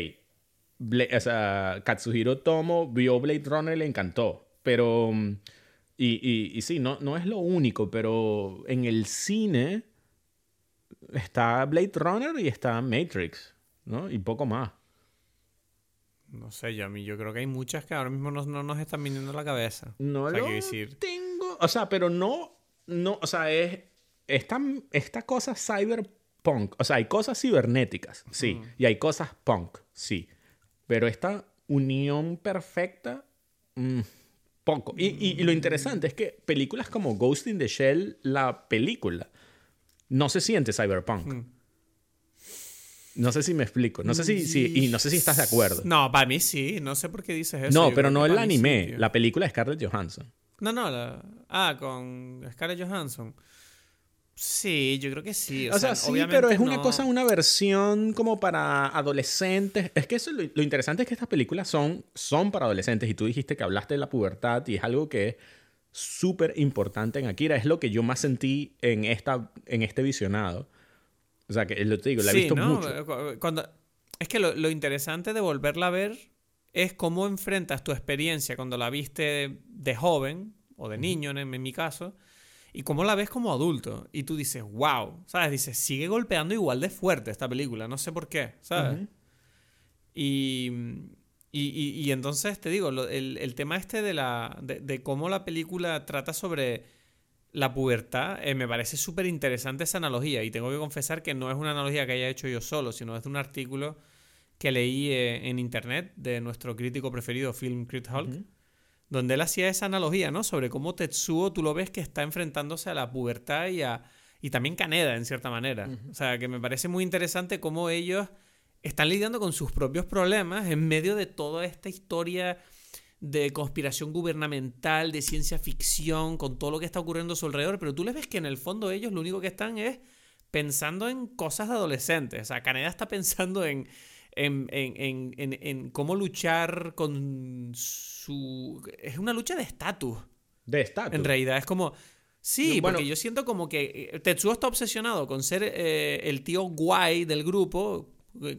o sea, Katsuhiro Tomo vio Blade Runner y le encantó, pero... mm, Y, y, y sí, no, no es lo único, pero en el cine está Blade Runner y está Matrix, ¿no? Y poco más. No sé, yo a mí yo creo que hay muchas que ahora mismo no, no nos están viniendo a la cabeza. No O sea, lo decir- tengo. O sea, pero no. No, o sea, es. Esta, esta cosa O sea, hay cosas cibernéticas, sí. Y hay cosas punk, sí. Pero esta unión perfecta. mm, poco. Y, y- y lo interesante es que películas como Ghost in the Shell, la película, no se siente cyberpunk. Mm. No sé si me explico. No sé si, si- y no sé si estás de acuerdo. No, para mí sí. No sé por qué dices eso. No, Yo pero no el sí, anime, la película de Scarlett Johansson. No, no, la... Ah, con Scarlett Johansson. Sí, yo creo que sí. O, O sea, sea, sí, pero es una no- cosa, una versión como para adolescentes. Es que eso, lo, lo interesante es que estas películas son, son para adolescentes y tú dijiste que hablaste de la pubertad y es algo que es súper importante en Akira. Es lo que yo más sentí en, esta, en este visionado. O sea, que lo te digo, la he visto ¿no? mucho. Cu- Cuando... Es que lo, lo interesante de volverla a ver es cómo enfrentas tu experiencia cuando la viste de joven o de niño, en, en mi caso, y cómo la ves como adulto. Y tú dices, wow, ¿sabes? Dices, sigue golpeando igual de fuerte esta película, no sé por qué, ¿sabes? Y, y, y- y entonces te digo, el, el tema este de, la, de, de cómo la película trata sobre la pubertad, eh, me parece súper interesante esa analogía. Y tengo que confesar que no es una analogía que haya hecho yo solo, sino es de un artículo que leí eh, en internet de nuestro crítico preferido, Film Crit Hulk. Donde él hacía esa analogía, ¿no? Sobre cómo Tetsuo tú lo ves que está enfrentándose a la pubertad y, a, y también Kaneda, en cierta manera. O sea, que me parece muy interesante cómo ellos están lidiando con sus propios problemas en medio de toda esta historia de conspiración gubernamental, de ciencia ficción, con todo lo que está ocurriendo a su alrededor, pero tú les ves que en el fondo ellos lo único que están es pensando en cosas de adolescentes. O sea, Caneda está pensando en, en, en- en- en- cómo luchar con su... Es una lucha de estatus, De estatus. en realidad. Es como... Sí, No, bueno- porque yo siento como que eh, Tetsuo está obsesionado con ser eh, el tío guay del grupo. eh,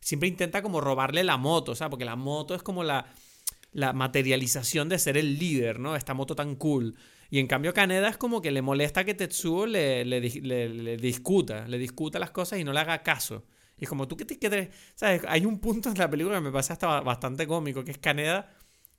Siempre intenta como robarle la moto, o sea, porque la moto es como la, la materialización de ser el líder, ¿no? Esta moto tan cool. Y en cambio Kaneda es como que le molesta que Tetsuo le, le, dis- le- le discuta, le discuta las cosas y no le haga caso. Y es como, ¿tú qué te qué ¿Sabes? Hay un punto en la película que me parece hasta ba- bastante cómico, que es Kaneda...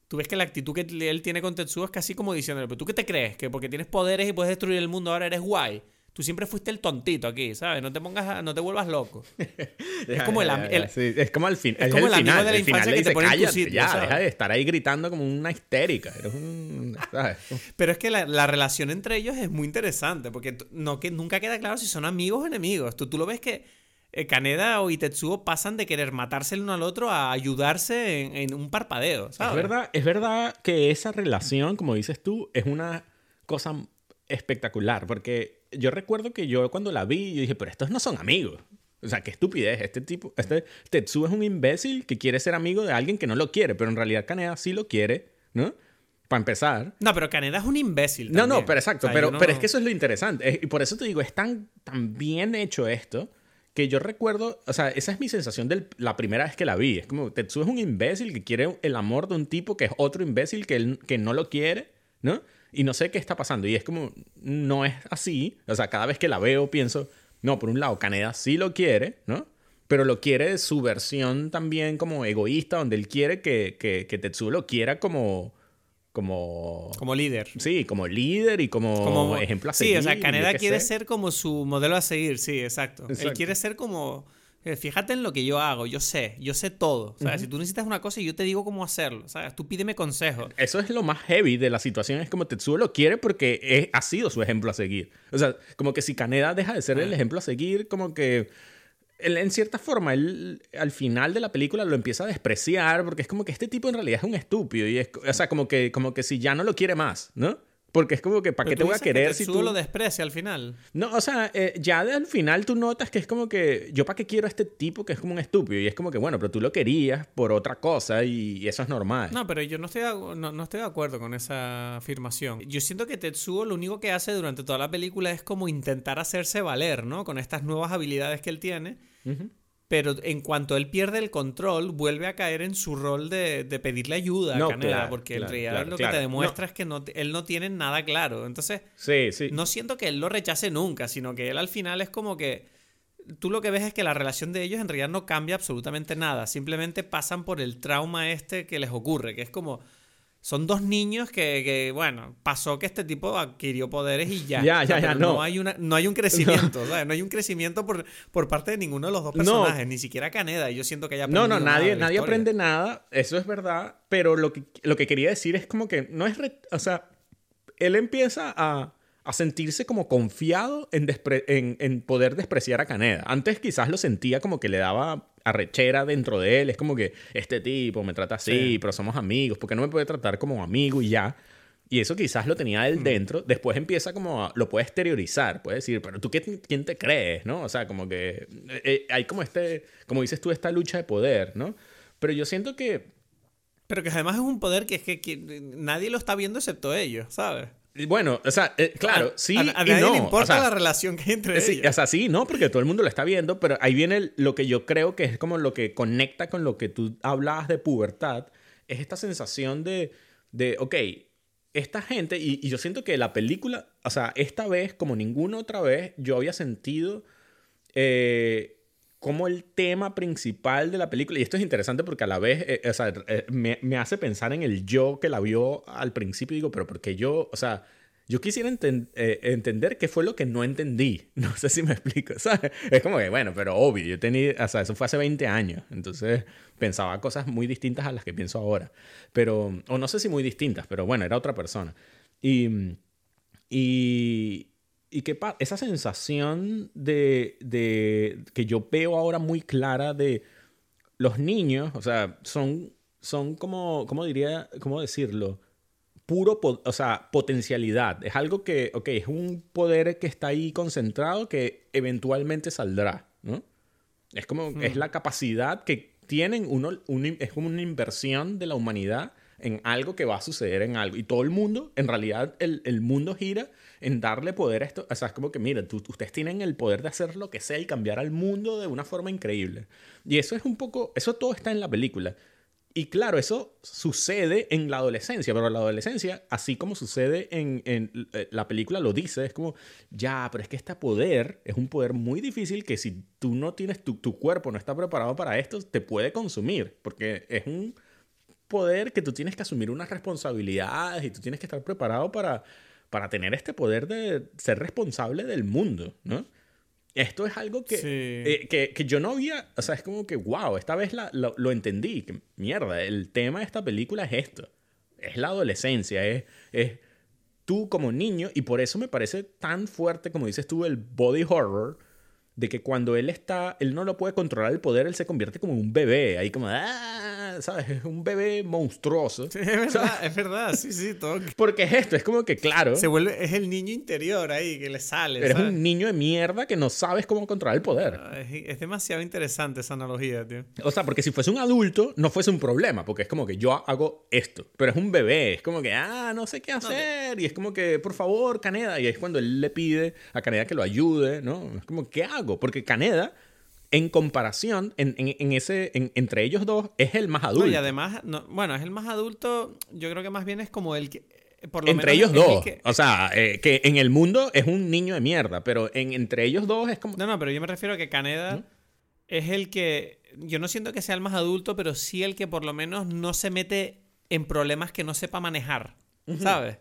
Tú ves que la actitud que él tiene con Tetsuo es casi como diciéndole, pero tú qué te crees, que porque tienes poderes y puedes destruir el mundo ahora eres guay. Tú siempre fuiste el tontito aquí, ¿sabes? No te pongas, a- no te vuelvas loco. Ya, como el el- sí, es como al fin, es es como el el amigo final, de la final infancia que te pone en tu "Cállate, sitio", ya, ¿sabes? deja de estar ahí gritando como una histérica. Eres un, ¿sabes? Pero es que la, la relación entre ellos es muy interesante, porque no, que nunca queda claro si son amigos o enemigos. Tú, tú lo ves que Kaneda o Itetsuo pasan de querer matarse el uno al otro a ayudarse en, en un parpadeo, ¿sabes? Es verdad, es verdad que esa relación, como dices tú, es una cosa espectacular. Porque yo recuerdo que yo cuando la vi, yo dije, pero estos no son amigos. O sea, qué estupidez. Este tipo, este Tetsuo es un imbécil que quiere ser amigo de alguien que no lo quiere, pero en realidad Kaneda sí lo quiere, ¿no? Para empezar. No, pero Kaneda es un imbécil. No, no, pero exacto. O sea, pero, no- pero es que eso es lo interesante. Es- y por eso te digo, es tan, tan bien hecho esto que yo recuerdo, o sea, esa es mi sensación de la primera vez que la vi. Es como, Tetsuo es un imbécil que quiere el amor de un tipo que es otro imbécil que, él- que no lo quiere, ¿no? Y no sé qué está pasando. Y es como, no es así. O sea, cada vez que la veo pienso, no, por un lado, Kaneda sí lo quiere, ¿no? Pero lo quiere de su versión también como egoísta, donde él quiere que, que, que lo quiera como... Como, Como líder. Sí, como líder y como, Como ejemplo a Sí, seguir. o sea, qué quiere sé. ser como su modelo a seguir, sí, exacto. Él Exacto. quiere ser como. eh, Fíjate en lo que yo hago, yo sé, yo sé todo. O sea, si tú necesitas una cosa, yo te digo cómo hacerlo. ¿sabes? Tú pídeme consejos. Eso es lo más heavy de la situación, es como Tetsuo lo quiere porque es- ha sido su ejemplo a seguir. O sea, como que si Kaneda deja de ser el Ah. ejemplo a seguir, como que él, en cierta forma, él al final de la película lo empieza a despreciar porque es como que este tipo en realidad es un estúpido y es, o sea, como que, como que si ya no lo quiere más, ¿no? Porque es como que, ¿para qué te voy a dices que querer si tú... lo desprecia al final. No, o sea, eh, ya al final tú notas que es como que yo para qué quiero a este tipo que es como un estúpido y es como que bueno, pero tú lo querías por otra cosa y, eso es normal. No, pero yo no estoy, de, no, no estoy de acuerdo con esa afirmación. Yo siento que Tetsuo lo único que hace durante toda la película es como intentar hacerse valer, ¿no? Con estas nuevas habilidades que él tiene. Ujú. Pero en cuanto él pierde el control, vuelve a caer en su rol de, pedirle ayuda a Caneda, porque en realidad lo que te demuestra es que no, él no tiene nada claro. Entonces, sí, sí. no siento que él lo rechace nunca, sino que él al final es como que tú lo que ves es que la relación de ellos en realidad no cambia absolutamente nada, simplemente pasan por el trauma este que les ocurre, que es como son dos niños que, bueno, pasó que este tipo adquirió poderes y ya. Ya, ya, ya, no. hay, una, no hay un crecimiento, no, no hay un crecimiento por, por parte de ninguno de los dos personajes, ni siquiera Caneda. Yo siento que haya No, no, nadie, nadie aprende nada, eso es verdad, pero lo que, lo que quería decir es como que no es. o sea, él empieza a, a sentirse como confiado en, en, en poder despreciar a Caneda. Antes quizás lo sentía como que le daba arrechera dentro de él. Es como que este tipo me trata así, pero somos amigos, porque no me puede tratar como amigo y ya. Y eso quizás lo tenía él mm. dentro. Después empieza como, lo puede exteriorizar, puede decir, pero tú quién te crees, ¿no? O sea, como que eh, eh, hay como este, como dices tú, esta lucha de poder, ¿no? Pero yo siento que... Pero que además es un poder que es que nadie lo está viendo excepto ellos, ¿sabes? Bueno, o sea, eh, claro, sí. A, nadie le importa la relación que hay entre sí, ellos. O sea, sí, no, porque todo el mundo lo está viendo, pero ahí viene lo que yo creo que es como lo que conecta con lo que tú hablabas de pubertad, es esta sensación de, de ok, esta gente, y, y yo siento que la película, o sea, esta vez, como ninguna otra vez, yo había sentido eh, como el tema principal de la película, y esto es interesante porque a la vez, eh, o sea, eh, me, me, hace pensar en el yo que la vio al principio digo, pero porque yo, o sea, yo quisiera eh, entender qué fue lo que no entendí. No sé si me explico. ¿sabes? Es como que, bueno, pero obvio, yo tenía, o sea, eso fue hace 20 años, entonces pensaba cosas muy distintas a las que pienso ahora. Pero, o no sé si muy distintas, pero bueno, era otra persona. Y, y, y que esa sensación de, de, que yo veo ahora muy clara de los niños, o sea, son, son como, ¿cómo diría, cómo decirlo? Puro, o sea, potencialidad. Es algo que, ok, es un poder que está ahí concentrado que eventualmente saldrá, ¿no? Es como, es hmm. la capacidad que tienen uno, es como una inversión de la humanidad en algo que va a suceder en algo. Y todo el mundo, en realidad, el, el mundo gira en darle poder a esto. O sea, es como que, mira, ustedes tienen el poder de hacer lo que sea y cambiar al mundo de una forma increíble. Y eso es un poco, eso todo está en la película. Y claro, eso sucede en la adolescencia, pero la adolescencia, así como sucede en, en, eh, la película, lo dice, es como, ya, pero es que este poder es un poder muy difícil que si tú no tienes, tu, tu cuerpo no está preparado para esto, te puede consumir, porque es un poder que tú tienes que asumir unas responsabilidades y tú tienes que estar preparado para, para tener este poder de ser responsable del mundo, ¿no? Esto es algo que, eh, que, que, yo no había, o sea, es como que, wow, esta vez la, lo, entendí, que mierda, el tema de esta película es esto, es la adolescencia, es, es tú como niño, y por eso me parece tan fuerte, como dices tú, el body horror, de que cuando él está, él no lo puede controlar el poder, él se convierte como un bebé, ahí como, ah, ¿sabes? Es un bebé monstruoso. Sí, es verdad, es verdad, sí, sí, todo. Porque es esto, es como que, claro. Se vuelve, es el niño interior ahí que le sale. Pero es un niño de mierda que no sabes cómo controlar el poder. Ah, es, demasiado interesante esa analogía, tío. O sea, porque si fuese un adulto, no fuese un problema, porque es como que yo hago esto, pero es un bebé, es como que, ah, no sé qué hacer, y es como que, por favor, Caneda, y es cuando él le pide a Caneda que lo ayude, ¿no? Es como, ¿qué hago? Porque Caneda, en comparación, en, en, ese, entre ellos dos, es el más adulto. y además, bueno, es el más adulto, yo creo que más bien es como el que... Por entre ellos dos. O sea, eh, que en el mundo es un niño de mierda, pero en, entre ellos dos es como... No, no, pero yo me refiero a que Caneda es el que... Yo no siento que sea el más adulto, pero sí el que por lo menos no se mete en problemas que no sepa manejar, ¿sabes?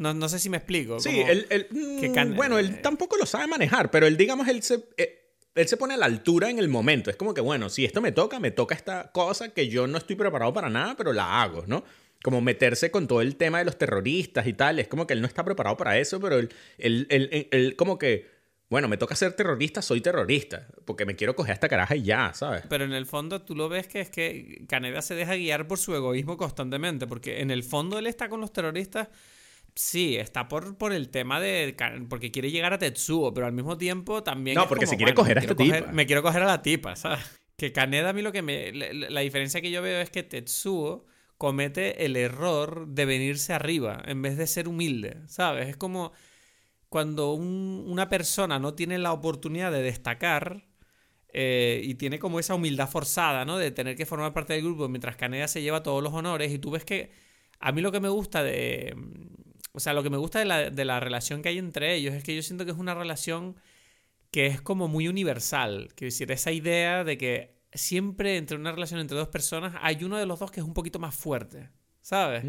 No, no, sé si me explico. Sí, él, mm, bueno, él tampoco lo sabe manejar, pero él, digamos, él se, eh, él se pone a la altura en el momento. Es como que, bueno, si esto me toca, me toca esta cosa que yo no estoy preparado para nada, pero la hago, ¿no? Como meterse con todo el tema de los terroristas y tal. Es como que él no está preparado para eso, pero él, él, él, él como que, bueno, me toca ser terrorista, soy terrorista, porque me quiero coger a esta caraja y ya, ¿sabes? Pero en el fondo tú lo ves que es que Caneda se deja guiar por su egoísmo constantemente, porque en el fondo él está con los terroristas Sí, está por, por el tema de. Porque quiere llegar a Tetsuo, pero al mismo tiempo también. No, porque se quiere coger a esta tipa. me quiero coger a la tipa, ¿sabes? Que Kaneda a mí lo que me. La, diferencia que yo veo es que Tetsuo comete el error de venirse arriba en vez de ser humilde, ¿sabes? Es como cuando una persona no tiene la oportunidad de destacar, eh, y tiene como esa humildad forzada, ¿no? De tener que formar parte del grupo mientras Kaneda se lleva todos los honores y tú ves que a mí lo que me gusta de... O sea, lo que me gusta de la, de la relación que hay entre ellos es que yo siento que es una relación que es como muy universal. Quiero decir, esa idea de que siempre entre una relación entre dos personas hay uno de los dos que es un poquito más fuerte, ¿sabes?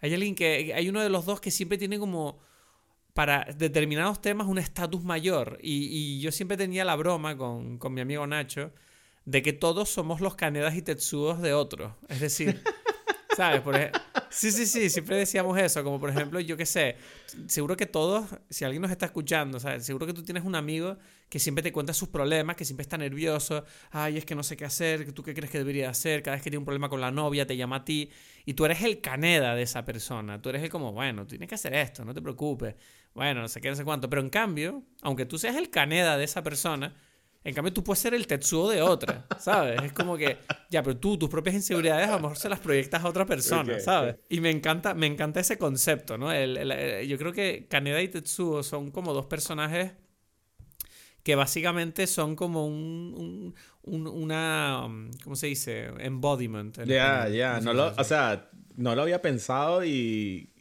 Hay alguien que... Hay uno de los dos que siempre tiene como para determinados temas un estatus mayor. Y, yo siempre tenía la broma con, con, mi amigo Nacho de que todos somos los Kanedas y Tetsuos de otros. Es decir, ¿sabes? Por sí, sí, sí, siempre decíamos eso. Como por ejemplo, yo qué sé, seguro que todos, si alguien nos está escuchando, ¿sabes? Seguro que tú tienes un amigo que siempre te cuenta sus problemas, que siempre está nervioso. Ay, es que no sé qué hacer, ¿tú qué crees que debería hacer? Cada vez que tiene un problema con la novia, te llama a ti. Y tú eres el Caneda de esa persona. Tú eres el como, bueno, tienes que hacer esto, no te preocupes bueno, no sé qué, no sé cuánto. Pero en cambio, aunque tú seas el Kaneda de esa persona, en cambio tú puedes ser el Tetsuo de otra, ¿sabes? Es como que, ya, pero tú, tus propias inseguridades a lo mejor se las proyectas a otra persona, ¿sabes? Y me encanta, me encanta ese concepto, ¿no? yo creo que Kaneda y Tetsuo son como dos personajes que básicamente son como un, una, ¿cómo se dice? Embodiment. Ya, ya, no lo, o sea, no lo había pensado y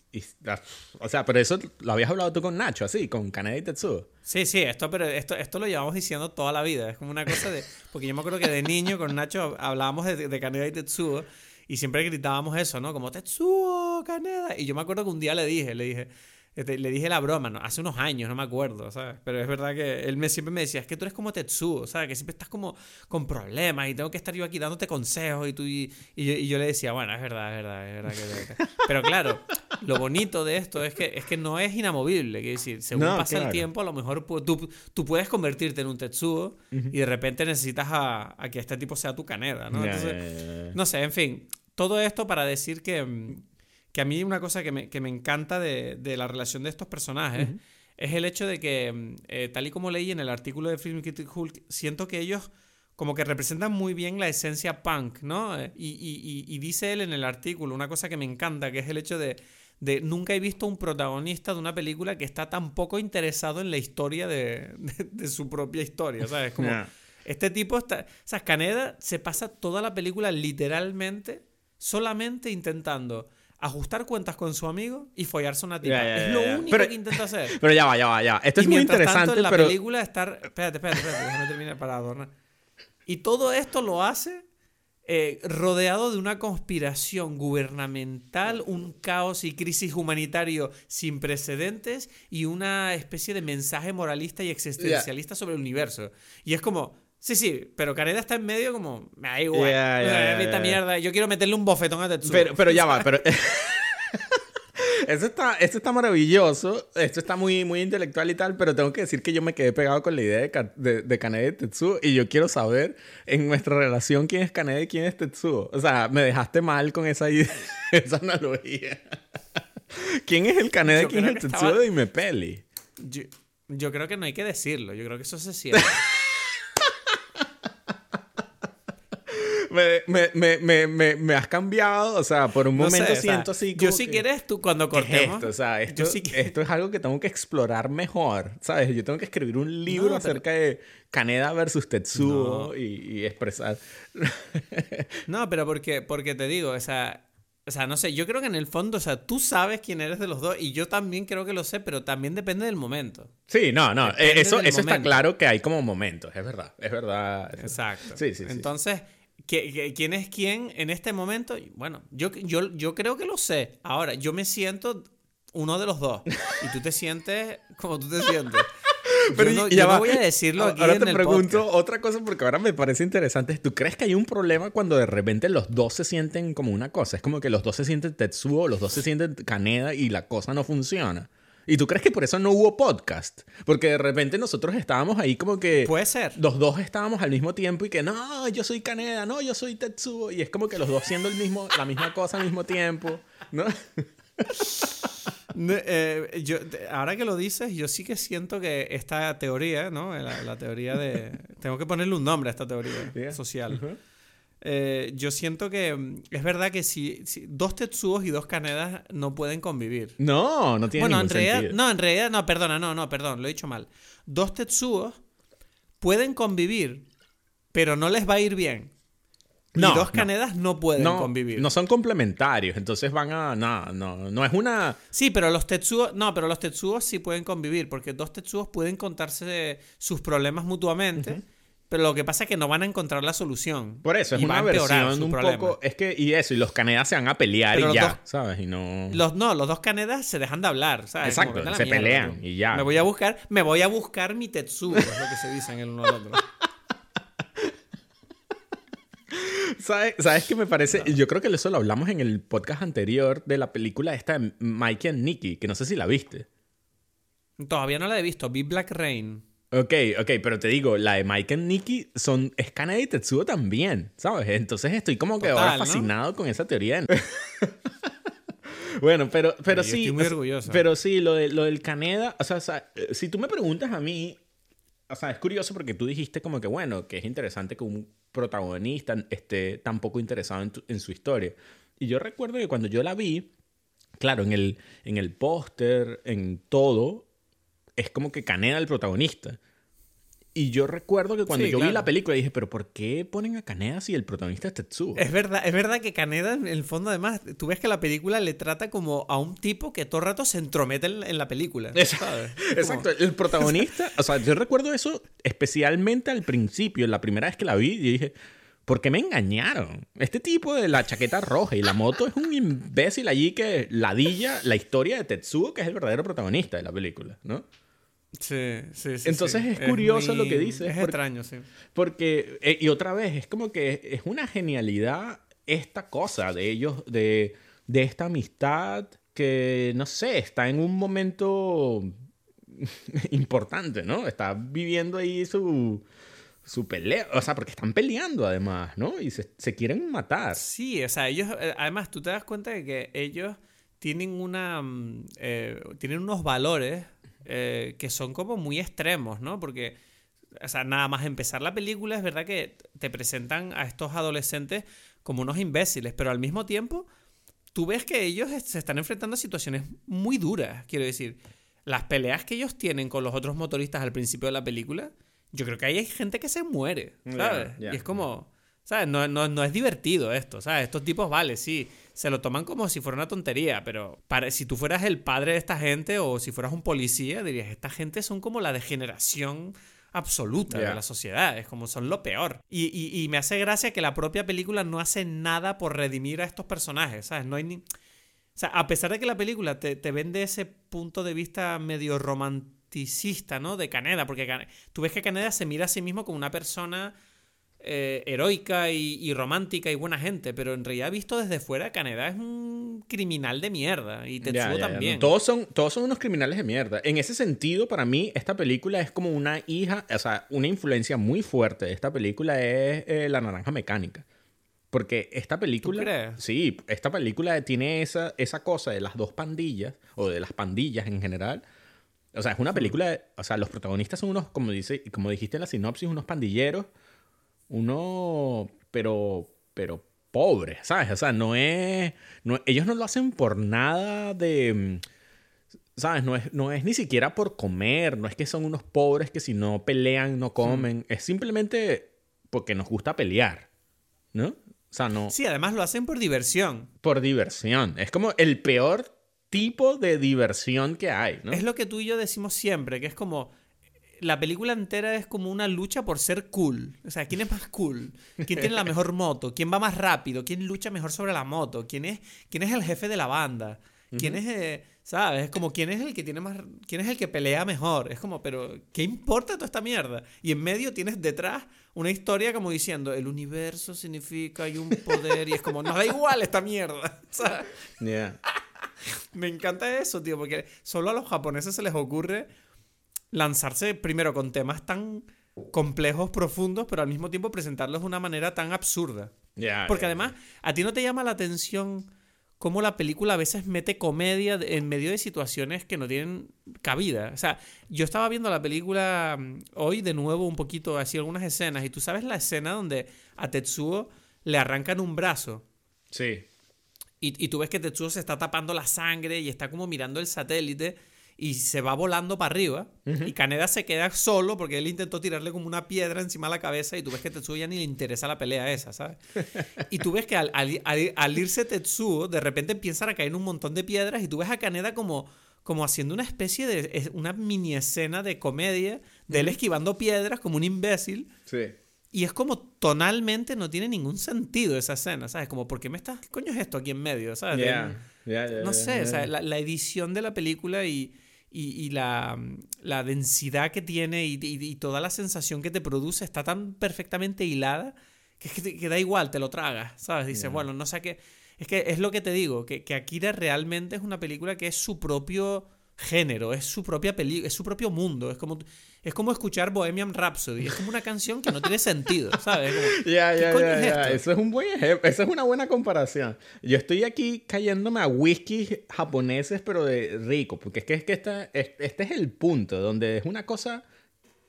O sea, pero eso lo habías hablado tú con Nacho, así, con Kaneda y Tetsuo. Sí, sí, esto, pero esto, esto lo llevamos diciendo toda la vida. Es como una cosa de. Porque yo me acuerdo que de niño con Nacho hablábamos de, de Kaneda y Tetsuo y siempre gritábamos eso, ¿no? Como Tetsuo, Kaneda. Y yo me acuerdo que un día le dije, le dije. Este, le dije la broma, ¿no? hace unos años, no me acuerdo, ¿sabes? Pero es verdad que él me, siempre me decía, es que tú eres como Tetsuo, ¿sabes? Que siempre estás como con problemas y tengo que estar yo aquí dándote consejos y tú y, y, yo, le decía, bueno, es verdad, es verdad, es verdad. Que, Pero claro, lo bonito de esto es que, es que no es inamovible, que decir, según pasa el tiempo, a lo mejor tú, tú puedes convertirte en un Tetsuo y de repente necesitas a, a, que este tipo sea tu caneda, ¿no? Entonces, no sé, en fin, todo esto para decir que mm, que a mí una cosa que me, encanta de, la relación de estos personajes es el hecho de que, mm, eh, tal y como leí en el artículo de Film Critic Hulk, siento que ellos como que representan muy bien la esencia punk, ¿no? Eh, y, dice él en el artículo una cosa que me encanta, que es el hecho de, de nunca he visto un protagonista de una película que está tan poco interesado en la historia de, su propia historia, ¿sabes? Como este tipo está... O sea, Caneda se pasa toda la película literalmente solamente intentando ajustar cuentas con su amigo y follarse una tipa. es lo único que intenta hacer. Pero ya va, ya va, ya. Esto es muy interesante, tanto, en la película estar... Espérate, espérate, espérate, déjame terminar para adornar. Y todo esto lo hace eh, rodeado de una conspiración gubernamental, un caos y crisis humanitario sin precedentes y una especie de mensaje moralista y existencialista sobre el universo. Y es como, Sí, sí, pero Caneda está en medio como, me da igual. esta mierda, yo quiero meterle un bofetón a Tetsuo. Pero, pero ya va, pero... Eso está, esto está maravilloso, esto está muy, muy intelectual y tal, pero tengo que decir que yo me quedé pegado con la idea de, de, de Kaneda y Tetsuo y yo quiero saber en nuestra relación quién es Kaneda y quién es Tetsuo. O sea, me dejaste mal con esa idea, esa analogía. ¿Quién es el Kaneda y quién es el Tetsuo de Imepeli? Yo, yo creo que no hay que decirlo, yo creo que eso se siente. Me, me, me, me, has cambiado, o sea, por un momento siento así Yo si quieres tú cuando cortemos... esto? O sea, esto, esto es algo que tengo que explorar mejor, ¿sabes? Yo tengo que escribir un libro acerca de Kaneda versus Tetsuo y, expresar... no, pero porque, porque te digo, o sea... O sea, no sé, yo creo que en el fondo, o sea, tú sabes quién eres de los dos y yo también creo que lo sé, pero también depende del momento. Sí, no, no, eh, eso, eso está claro que hay como momentos, es verdad, es verdad. Exacto. Sí, sí, sí. Quién es quién en este momento? Bueno, yo, yo, yo creo que lo sé. Ahora, yo me siento uno de los dos. Y tú te sientes como tú te sientes. Pero yo no, ya voy a decirlo aquí Ahora te pregunto otra cosa porque ahora me parece interesante. ¿Tú crees que hay un problema cuando de repente los dos se sienten como una cosa? Es como que los dos se sienten Tetsuo, los dos se sienten Kaneda y la cosa no funciona. ¿Y tú crees que por eso no hubo podcast? Porque de repente nosotros estábamos ahí como que... Puede ser. Los dos estábamos al mismo tiempo y que no, yo soy Kaneda, no, yo soy Tetsuo. Y es como que los dos siendo el mismo, la misma cosa al mismo tiempo, ¿no? Eh, yo, ahora que lo dices, yo sí que siento que esta teoría, ¿no? La, teoría de... Tengo que ponerle un nombre a esta teoría social. Eh, yo siento que mm, es verdad que si, dos Tetsuos y dos Kanedas no pueden convivir. No, no tiene bueno, en realidad, No, en realidad, no, perdona, no, no, perdón, lo he dicho mal. Dos Tetsuos pueden convivir pero no les va a ir bien. No, y dos no. Kanedas no pueden No, convivir. no son complementarios, entonces van a... No, no, no es una... Sí, pero los Tetsuo, no, pero los Tetsuo sí pueden convivir, porque dos Tetsuos pueden contarse sus problemas mutuamente, pero lo que pasa es que no van a encontrar la solución. Por eso, es Y una versión un problema. poco... Es que, y eso, y los Kanedas se van a pelear Pero y ya, dos- ¿sabes? Y no... Los, no, los dos Kanedas se dejan de hablar, ¿sabes? Exacto, Como, "Vete a la se mierda, pelean tú". y ya. Me voy a buscar, me voy a buscar mi Tetsuo, es lo que se dicen el uno al otro. ¿Sabes, ¿Sabes qué me parece? Yo creo que eso lo hablamos en el podcast anterior de la película esta de Mikey and Nicky, que no sé si la viste. Todavía no la he visto, vi Black Rain. Ok, ok, pero te digo, la de Mike and Nicky son, es Kaneda y Tetsuo también, ¿sabes? Entonces estoy como que Total, ahora ¿no? fascinado con esa teoría. bueno, pero, pero Yo sí. estoy muy orgulloso. Pero sí, lo, de, lo del Kaneda, o sea, o sea, si tú me preguntas a mí, o sea, es curioso porque tú dijiste como que, bueno, que es interesante que un protagonista esté tan poco interesado en, tu- en su historia. Y yo recuerdo que cuando yo la vi, claro, en el, en el póster, en todo, es como que Kaneda el protagonista. Y yo recuerdo que cuando Sí, yo vi la película dije, pero ¿por qué ponen a Kaneda si el protagonista es Tetsuo? Es verdad, es verdad que Kaneda, en el fondo, además, tú ves que la película le trata como a un tipo que todo el rato se entromete en, en la película. Exacto. ¿sabes? Como- Exacto, el protagonista, o sea, yo recuerdo eso especialmente al principio, la primera vez que la vi, yo dije, ¿por qué me engañaron? Este tipo de la chaqueta roja y la moto es un imbécil allí que ladilla la historia de Tetsuo, que es el verdadero protagonista de la película, ¿no? Sí, sí, sí. Entonces sí. es curioso lo que dices, Es porque- extraño, sí. Porque, eh, y otra vez, es como que es una genialidad esta cosa de ellos, de, de esta amistad que, no sé, está en un momento importante, ¿no? Está viviendo ahí su, su pelea, o sea, porque están peleando además, ¿no? Y se, se quieren matar. Sí, o sea, ellos, eh, además, tú te das cuenta de que ellos tienen una, mm, eh, tienen unos valores eh, que son como muy extremos, ¿no? Porque, o sea, nada más empezar la película es verdad que te presentan a estos adolescentes como unos imbéciles, pero al mismo tiempo tú ves que ellos se están enfrentando a situaciones muy duras, quiero decir. Las peleas que ellos tienen con los otros motoristas al principio de la película, yo creo que ahí hay gente que se muere, ¿sabes? Y es como, ¿sabes? No, no, no es divertido esto, ¿sabes? Estos tipos, vale, sí, se lo toman como si fuera una tontería, pero para, si tú fueras el padre de esta gente o si fueras un policía, dirías, esta gente son como la degeneración absoluta de la sociedad, es como son lo peor. Y, y- y me hace gracia que la propia película no hace nada por redimir a estos personajes, ¿sabes? No hay ni... O sea, a pesar de que la película te, te vende ese punto de vista medio romanticista, ¿no? De Caneda, porque tú ves que Caneda se mira a sí mismo como una persona eh, heroica y, y romántica y buena gente, pero en realidad visto desde fuera, Caneda es un criminal de mierda y Tetsuo Ya, ya, ya, también. Todos son, todos son unos criminales de mierda. En ese sentido, para mí, esta película es como una hija, o sea, una influencia muy fuerte de esta película es eh, La Naranja Mecánica. Porque esta película. crees? Sí, esta película tiene esa, esa cosa de las dos pandillas, o de las pandillas en general. O sea, es una película. de- o sea, los protagonistas son unos, como, dice, como dijiste en la sinopsis, unos pandilleros. Uno. Pero. Pero pobres, ¿sabes? O sea, no es. no- ellos no lo hacen por nada de. ¿Sabes? No es, no es ni siquiera por comer. No es que son unos pobres que si no pelean no comen. Es simplemente porque nos gusta pelear. ¿No? O sea, no. Sí, además lo hacen por diversión. Por diversión. Es como el peor tipo de diversión que hay, ¿no? Es lo que tú y yo decimos siempre, que es como la película entera es como una lucha por ser cool. O sea, ¿quién es más cool? ¿Quién tiene la mejor moto? ¿Quién va más rápido? ¿Quién lucha mejor sobre la moto? ¿Quién es, quién es el jefe de la banda? ¿Quién es, eh, sabes? Es como quién es el que tiene más, quién es el que pelea mejor. Es como, pero ¿qué importa toda esta mierda? Y en medio tienes detrás una historia como diciendo, el universo significa hay un poder y es como, nos da igual esta mierda. ¿sabes? Yeah. Me encanta eso, tío, porque solo a los japoneses se les ocurre lanzarse primero con temas tan complejos, profundos, pero al mismo tiempo presentarlos de una manera tan absurda. Yeah, Porque yeah, además, ¿a ti no te llama la atención cómo la película a veces mete comedia en medio de situaciones que no tienen cabida? O sea, yo estaba viendo la película mm, hoy de nuevo un poquito, así algunas escenas, y tú sabes la escena donde a Tetsuo le arrancan un brazo. Sí. Y, y tú ves que Tetsuo se está tapando la sangre y está como mirando el satélite. Y se va volando para arriba. Y Caneda se queda solo porque él intentó tirarle como una piedra encima de la cabeza y tú ves que Tetsuo ya ni le interesa la pelea esa, ¿sabes? y tú ves que al, al, irse Tetsuo, de repente empiezan a caer un montón de piedras y tú ves a Caneda como, como haciendo una especie de... una mini escena de comedia de él esquivando piedras como un imbécil. Sí. Y es como tonalmente no tiene ningún sentido esa escena, ¿sabes? Como, ¿por qué me estás... ¿Qué coño es esto aquí en medio? ¿Sabes? no sé, o sea, la, edición de la película y, y, la, la, densidad que tiene y, y, toda la sensación que te produce está tan perfectamente hilada que, es que, da igual, te lo tragas, ¿sabes? Dices, bueno, no sé qué... Es que es lo que te digo, que, que Akira realmente es una película que es su propio género, es su propia película, es su propio mundo. Es como, es como escuchar Bohemian Rhapsody. Es como una canción que no tiene sentido, ¿sabes? Ya, ya, ya. Eso es un buen ejemplo. Esa es una buena comparación. Yo estoy aquí cayéndome a whisky japoneses, pero de rico. Porque es que, es que esta, este es el punto, donde es una cosa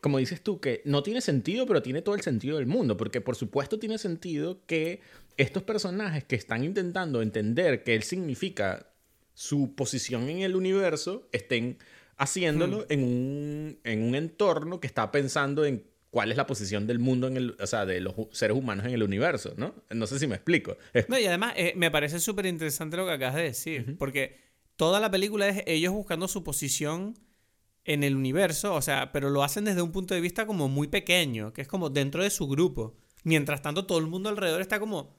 como dices tú, que no tiene sentido, pero tiene todo el sentido del mundo, porque por supuesto tiene sentido que estos personajes que están intentando entender qué él significa su posición en el universo estén haciéndolo hmm. en, un, en un entorno que está pensando en cuál es la posición del mundo, en el, o sea, de los seres humanos en el universo, ¿no? No sé si me explico. No, y además eh, me parece súper interesante lo que acabas de decir, porque toda la película es ellos buscando su posición en el universo, o sea, pero lo hacen desde un punto de vista como muy pequeño, que es como dentro de su grupo. Mientras tanto, todo el mundo alrededor está como,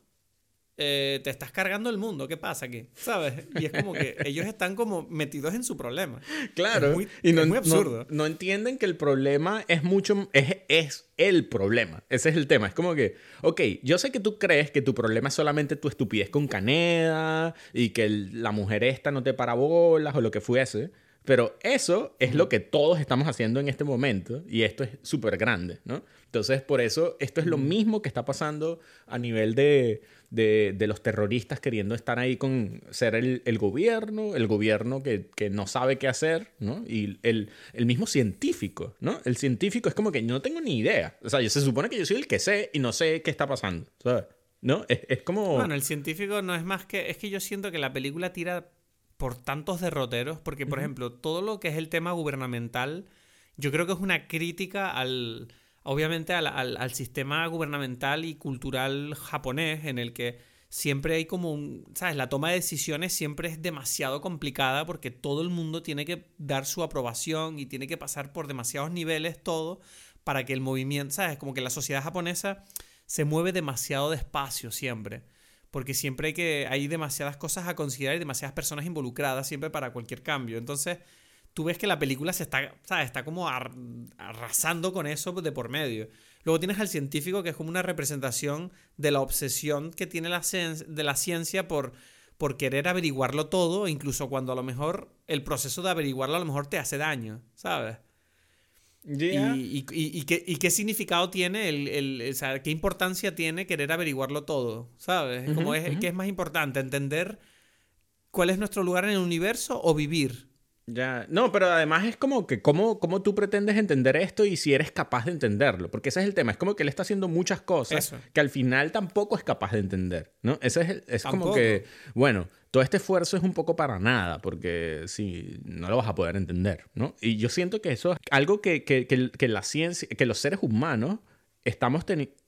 eh, te estás cargando el mundo, ¿qué pasa aquí? ¿Sabes? Y es como que ellos están como metidos en su problema. Claro, es muy, y no, muy absurdo. No, entienden que el problema es mucho, es, es el problema. Ese es el tema. Es como que, ok, yo sé que tú crees que tu problema es solamente tu estupidez con Caneda y que la mujer esta no te para bolas o lo que fuese. Pero eso es lo que todos estamos haciendo en este momento y esto es súper grande, ¿no? Entonces, por eso, esto es lo mismo que está pasando a nivel de, de, los terroristas queriendo estar ahí con ser el, el gobierno, el gobierno que, que, no sabe qué hacer, ¿no? Y el, el, mismo científico, ¿no? El científico es como que no tengo ni idea. O sea, yo se supone que yo soy el que sé y no sé qué está pasando, ¿sabes? ¿No? Es, es como... Bueno, el científico no es más que... Es que yo siento que la película tira por tantos derroteros, porque, por ejemplo, todo lo que es el tema gubernamental, yo creo que es una crítica al obviamente al, sistema gubernamental y cultural japonés en el que siempre hay como un, ¿sabes? La toma de decisiones siempre es demasiado complicada porque todo el mundo tiene que dar su aprobación y tiene que pasar por demasiados niveles todo para que el movimiento, ¿sabes? Como que la sociedad japonesa se mueve demasiado despacio siempre. Porque siempre hay que hay demasiadas cosas a considerar y demasiadas personas involucradas siempre para cualquier cambio. Entonces, tú ves que la película se está, ¿sabes? Está como arrasando con eso de por medio. Luego tienes al científico que es como una representación de la obsesión que tiene la, de la ciencia por, por querer averiguarlo todo, incluso cuando a lo mejor el proceso de averiguarlo a lo mejor te hace daño, ¿sabes? Y, y, qué, significado tiene, el, o sea, qué importancia tiene querer averiguarlo todo, ¿sabes? como es, ¿Qué es más importante? ¿Entender cuál es nuestro lugar en el universo o vivir? Ya, no, pero además es como que cómo, cómo tú pretendes entender esto y si eres capaz de entenderlo, porque ese es el tema, es como que él está haciendo muchas cosas que al final tampoco es capaz de entender, ¿no? Ese es, es como que, bueno, todo este esfuerzo es un poco para nada, porque si no lo vas a poder entender, ¿no? Y yo siento que eso es algo que, que, que, la ciencia, que los seres humanos estamos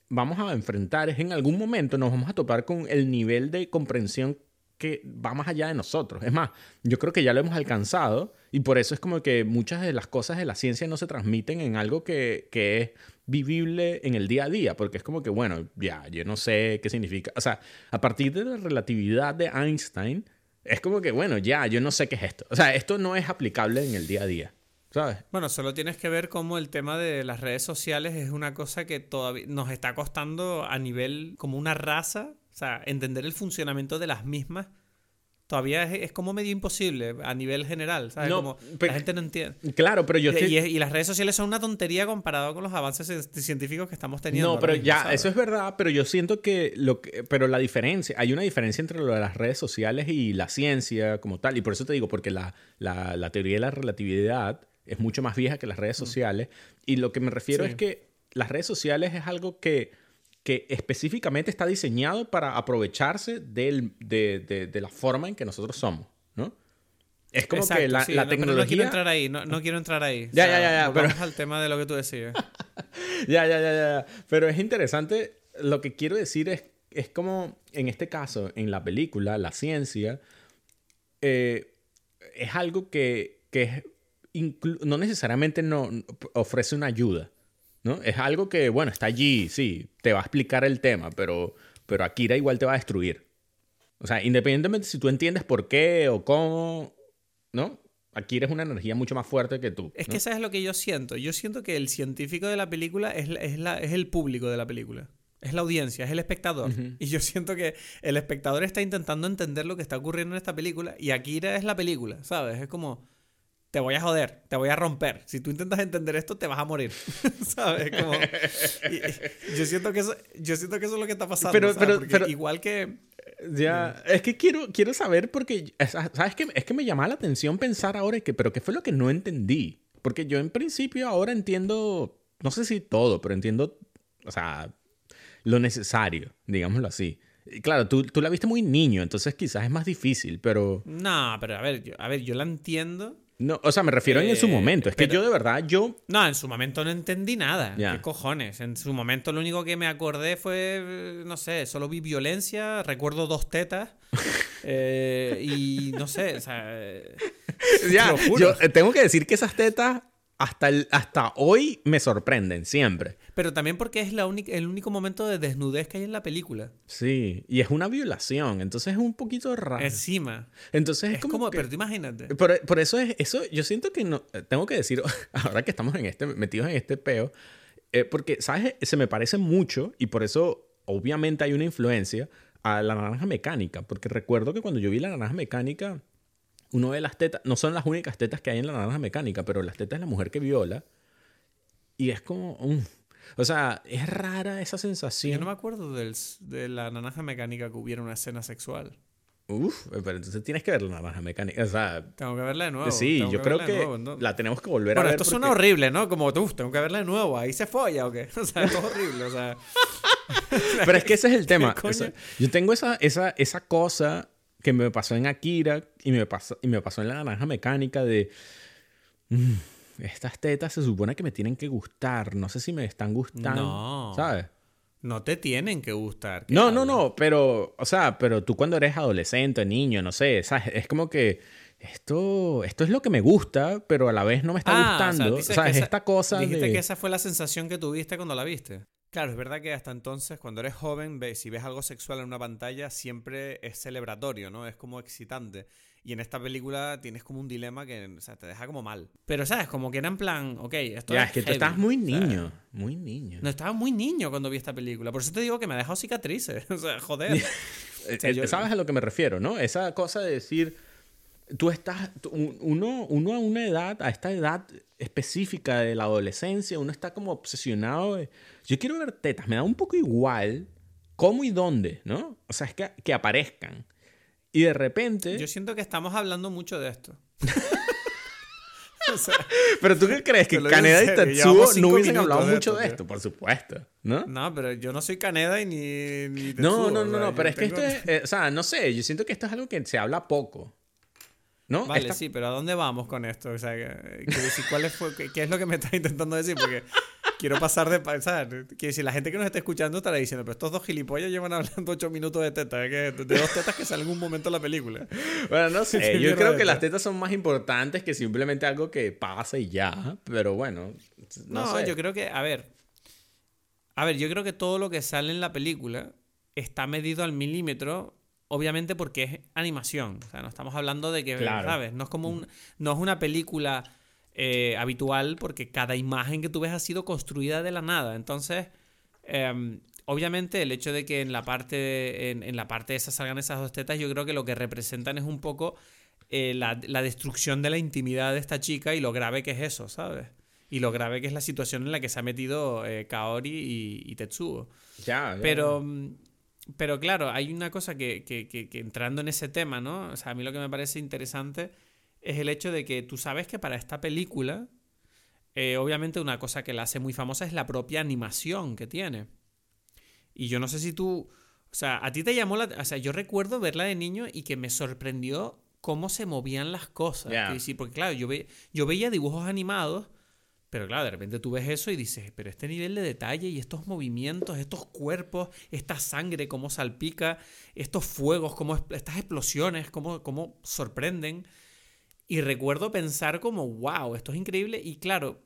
vamos a enfrentar, es en algún momento nos vamos a topar con el nivel de comprensión que va más allá de nosotros. Es más, yo creo que ya lo hemos alcanzado y por eso es como que muchas de las cosas de la ciencia no se transmiten en algo que, que es vivible en el día a día, porque es como que, bueno, ya, yo no sé qué significa. O sea, a partir de la relatividad de Einstein, es como que, bueno, ya, yo no sé qué es esto. O sea, esto no es aplicable en el día a día. ¿Sabes? Bueno, solo tienes que ver cómo el tema de las redes sociales es una cosa que todavía nos está costando a nivel como una raza o sea, entender el funcionamiento de las mismas todavía es, como medio imposible a nivel general, ¿sabes? como la gente no entiende. Claro, pero yo y, y, las redes sociales son una tontería comparado con los avances científicos que estamos teniendo. No, pero ya, eso es verdad, pero yo siento que lo que, pero la diferencia, hay una diferencia entre lo de las redes sociales y la ciencia como tal, y por eso te digo, porque la, la, teoría de la relatividad es mucho más vieja que las redes mm. sociales, y lo que me refiero es que las redes sociales es algo que que específicamente está diseñado para aprovecharse de, la forma en que nosotros somos, ¿no? Es como Exacto, que la, sí, la no, tecnología... no quiero entrar ahí, no, no quiero entrar ahí. Ya, ya, ya, ya, Vamos pero- al tema de lo que tú decías. Ya, ya, ya, ya. Pero es interesante. Lo que quiero decir es, es como, en este caso, en la película, la ciencia, eh, es algo que, que es no necesariamente no, ofrece una ayuda. ¿No? Es algo que, bueno, está allí, sí, te va a explicar el tema, pero, pero Akira igual te va a destruir. O sea, independientemente si tú entiendes por qué o cómo, ¿no? Akira es una energía mucho más fuerte que tú. Es ¿no? que sabes lo que yo siento. Yo siento que el científico de la película es, la- es, la- es el público de la película. Es la audiencia, es el espectador. Y yo siento que el espectador está intentando entender lo que está ocurriendo en esta película y Akira es la película, ¿sabes? Es como, te voy a joder, te voy a romper. Si tú intentas entender esto, te vas a morir, ¿sabes? Como, y- y yo, siento que eso, yo siento que eso es lo que está pasando. Pero- pero- pero- igual que... Ya, es que quiero, quiero saber porque, ¿sabes qué? Es que me llama la atención pensar ahora que, pero ¿qué fue lo que no entendí? Porque yo en principio ahora entiendo, no sé si todo, pero entiendo, o sea, lo necesario, digámoslo así. Y claro, tú, tú la viste muy niño, entonces quizás es más difícil, pero... No, pero a ver, yo, a ver, yo la entiendo. No, o sea, me refiero en su Eh, momento. Es que yo de verdad, yo... No, en su momento no entendí nada. ¿Qué cojones? En su momento lo único que me acordé fue, no sé, solo vi violencia, recuerdo dos tetas eh, y no sé, o sea... Ya, yo eh, tengo que decir que esas tetas hasta, el- hasta hoy me sorprenden, siempre. Pero también porque es la única, el único momento de desnudez que hay en la película. Sí, y es una violación, entonces es un poquito raro. Encima. Entonces es, Es como, como, que- pero tú imagínate. Por, por eso es, eso yo siento que no, tengo que decir, ahora que estamos en este, metidos en este peo, eh, porque, ¿sabes? Se me parece mucho y por eso obviamente hay una influencia a la naranja mecánica, porque recuerdo que cuando yo vi la naranja mecánica, uno de las tetas, no son las únicas tetas que hay en la naranja mecánica, pero las tetas de la mujer que viola, y es como, mm, o sea, es rara esa Yo sensación. no me acuerdo del, de la naranja mecánica que hubiera una escena sexual. Uf, pero entonces tienes que ver la naranja mecánica, o sea, Tengo que verla de nuevo. sí, yo creo verla que nuevo, ¿no? la tenemos que volver a Bueno, ver. esto suena porque- horrible, ¿no? Como, uff, tengo que verla de nuevo. ¿Ahí se folla o qué? O sea, esto es horrible, o sea... Pero es que ese es el tema. O sea, yo tengo esa, esa, esa cosa que me pasó en Akira y me pasó, y me pasó en la naranja mecánica de... "Mm, estas tetas se supone que me tienen que gustar. No sé si me están gustando. No. ¿Sabes? No te tienen que gustar. ¿qué No, no, no. Pero, o sea, pero tú cuando eres adolescente, niño, no sé, ¿sabes? Es como que esto, esto es lo que me gusta, pero a la vez no me está Ah, gustando. O dices sea, esa- esta cosa Dijiste de... que esa fue la sensación que tuviste cuando la viste. Claro, es verdad que hasta entonces, cuando eres joven, ves, si ves algo sexual en una pantalla, siempre es celebratorio, ¿no? Es como excitante. Y en esta película tienes como un dilema que o sea, te deja como mal. Pero, ¿sabes? Como que era en plan, ok, esto Ya, es es que tú heavy, estás muy o sea, niño. Muy niño. no, estaba muy niño cuando vi esta película. Por eso te digo que me ha dejado cicatrices. O sea, joder. Sea, eh, yo- ¿Sabes a lo que me refiero, no? Esa cosa de decir, tú estás, uno, uno a una edad, a esta edad específica de la adolescencia, uno está como obsesionado de, yo quiero ver tetas, me da un poco igual cómo y dónde, ¿no? O sea, es que, que aparezcan. Y de repente... Yo siento que estamos hablando mucho de esto. o sea, Pero tú qué crees, que Kaneda y llevamos no hubiesen hablado de mucho esto, de tío. esto, por supuesto, ¿no? no, pero yo no soy Caneda y ni, ni No, Tetsuo, no, no, no, yo pero es que tengo- esto es, eh, o sea, no sé, yo siento que esto es algo que se habla poco. ¿No? Vale, Esta- sí, pero ¿a dónde vamos con esto? O sea, que- quiero decir, ¿cuál es, fue- qué, qué es lo que me estás intentando decir? Porque quiero pasar de... ¿sabes? Quiero decir, la gente que nos está escuchando estará diciendo, pero estos dos gilipollas llevan hablando ocho minutos de tetas, ¿eh? de dos tetas que salen en un momento en la película. Bueno, no ¿Qué sé. Yo mierda creo que las tetas son más importantes que simplemente algo que pasa y ya. Pero bueno, no, No, sé. yo creo que, a ver, a ver, yo creo que todo lo que sale en la película está medido al milímetro, obviamente porque es animación. O sea, no estamos hablando de que, Claro. ¿sabes? No es como un, no es una película eh, habitual porque cada imagen que tú ves ha sido construida de la nada. Entonces, em, obviamente el hecho de que en la parte, en, en la parte esa salgan esas dos tetas, yo creo que lo que representan es un poco eh, la, la destrucción de la intimidad de esta chica y lo grave que es eso, ¿sabes? Y lo grave que es la situación en la que se ha metido eh, Kaori y, y Tetsuo. Ya, ya. Pero, mm, pero claro, hay una cosa que, que- que- que entrando en ese tema, ¿no? O sea, a mí lo que me parece interesante es el hecho de que tú sabes que para esta película, eh, obviamente una cosa que la hace muy famosa es la propia animación que tiene. Y yo no sé si tú, o sea, a ti te llamó la... O sea, yo recuerdo verla de niño y que me sorprendió cómo se movían las cosas. porque claro, yo, ve, yo veía dibujos animados, pero claro, de repente tú ves eso y dices, pero este nivel de detalle y estos movimientos, estos cuerpos, esta sangre, cómo salpica, estos fuegos, cómo, estas explosiones, cómo, cómo sorprenden. Y recuerdo pensar como, wow, esto es increíble. Y claro,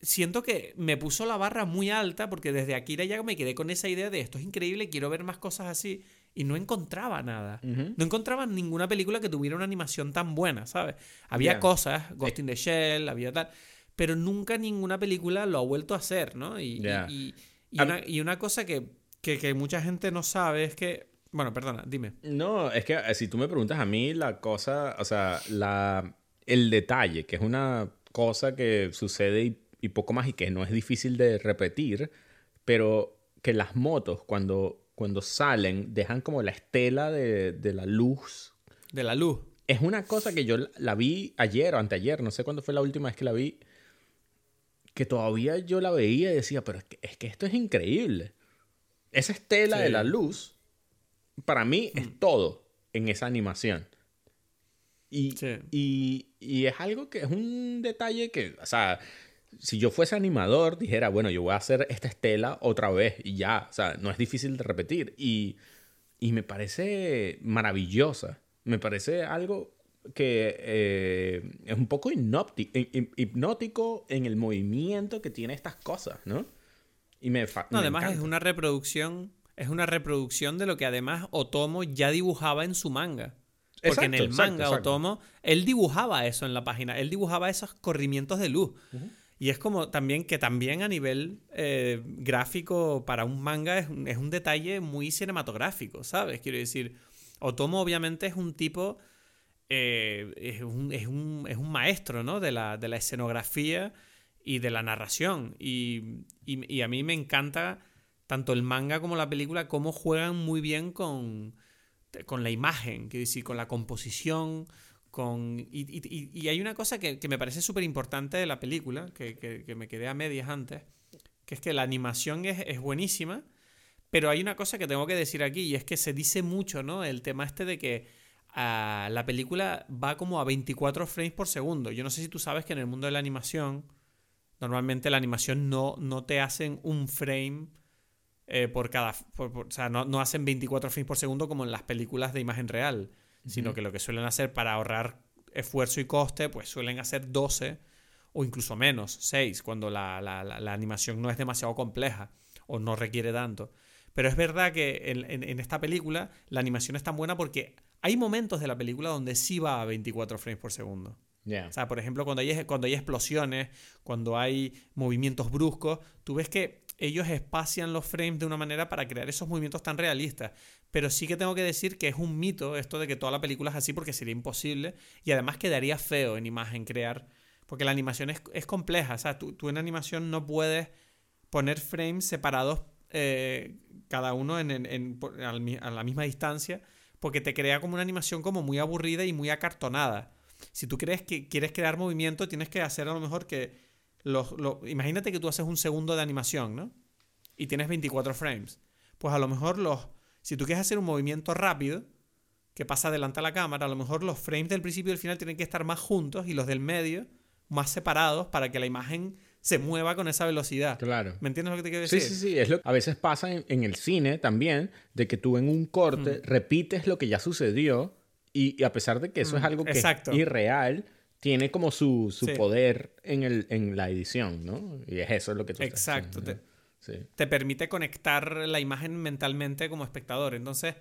siento que me puso la barra muy alta porque desde Akira ya me quedé con esa idea de esto es increíble, quiero ver más cosas así. Y no encontraba nada. No encontraba ninguna película que tuviera una animación tan buena, ¿sabes? Había cosas, Ghost in the Shell, había tal. Pero nunca ninguna película lo ha vuelto a hacer, ¿no? Y, y, y, una, cosa que, que, que mucha gente no sabe es que bueno, perdona, dime. No, es que eh, si tú me preguntas a mí, la cosa, o sea, la, el detalle, que es una cosa que sucede y, y, poco más y que no es difícil de repetir, pero que las motos cuando, cuando salen dejan como la estela de, de la luz. De la luz. Es una cosa que yo la vi ayer o anteayer, no sé cuándo fue la última vez que la vi, que todavía yo la veía y decía, pero es que, es que esto es increíble. Esa estela de la luz para mí es mm. todo en esa animación. Y, y, es algo que es un detalle que, o sea, si yo fuese animador, dijera, bueno, yo voy a hacer esta estela otra vez y ya, o sea, no es difícil de repetir. Y, y me parece maravillosa. Me parece algo que eh, es un poco hipnótico en el movimiento que tiene estas cosas, ¿no? Y me, no, además es una reproducción es una reproducción de lo que además Otomo ya dibujaba en su manga. Porque en el manga Otomo, él dibujaba eso en la página, él dibujaba esos corrimientos de luz. Y es como también que también a nivel eh, gráfico para un manga es, un detalle muy cinematográfico, ¿sabes? Quiero decir, Otomo obviamente es un tipo, eh, es, un, es, un, es, un, maestro, ¿no? De la, de la escenografía y de la narración. y, y a mí me encanta tanto el manga como la película, cómo juegan muy bien con, con la imagen, que decir, con la composición, con... Y, hay una cosa que, me parece súper importante de la película, que, me quedé a medias antes, que es que la animación es, buenísima, pero hay una cosa que tengo que decir aquí, y es que se dice mucho, ¿no? El tema este de que la película va como a 24 frames por segundo. Yo no sé si tú sabes que en el mundo de la animación, normalmente la animación no, no te hacen un frame eh, por cada... o sea, no, hacen 24 frames por segundo como en las películas de imagen real, sino que lo que suelen hacer para ahorrar esfuerzo y coste, pues suelen hacer 12 o incluso menos, 6, cuando la, animación no es demasiado compleja o no requiere tanto. Pero es verdad que en, esta película la animación es tan buena porque hay momentos de la película donde sí va a 24 frames por segundo. O sea, por ejemplo, cuando hay, cuando hay explosiones, cuando hay movimientos bruscos, tú ves que ellos espacian los frames de una manera para crear esos movimientos tan realistas. Pero sí que tengo que decir que es un mito esto de que toda la película es así porque sería imposible y además quedaría feo en imagen crear, porque la animación es, compleja. O sea, tú, en animación no puedes poner frames separados eh, cada uno en, a la misma distancia porque te crea como una animación como muy aburrida y muy acartonada. Si tú crees que quieres crear movimiento, tienes que hacer a lo mejor que imagínate que tú haces un segundo de animación, ¿no? Y tienes 24 frames. Pues a lo mejor los, si tú quieres hacer un movimiento rápido, que pasa delante a la cámara, a lo mejor los frames del principio y del final tienen que estar más juntos y los del medio más separados para que la imagen se mueva con esa velocidad. Claro. ¿Me entiendes lo que te quiero decir? Sí, sí, sí. Es lo... A veces pasa en, el cine también, de que tú en un corte mm. repites lo que ya sucedió y, a pesar de que eso es mm, algo que es irreal, tiene como su, su poder en, el, en la edición, ¿no? Y es eso lo que tú Exacto. Estás te, te permite conectar la imagen mentalmente como espectador. Entonces,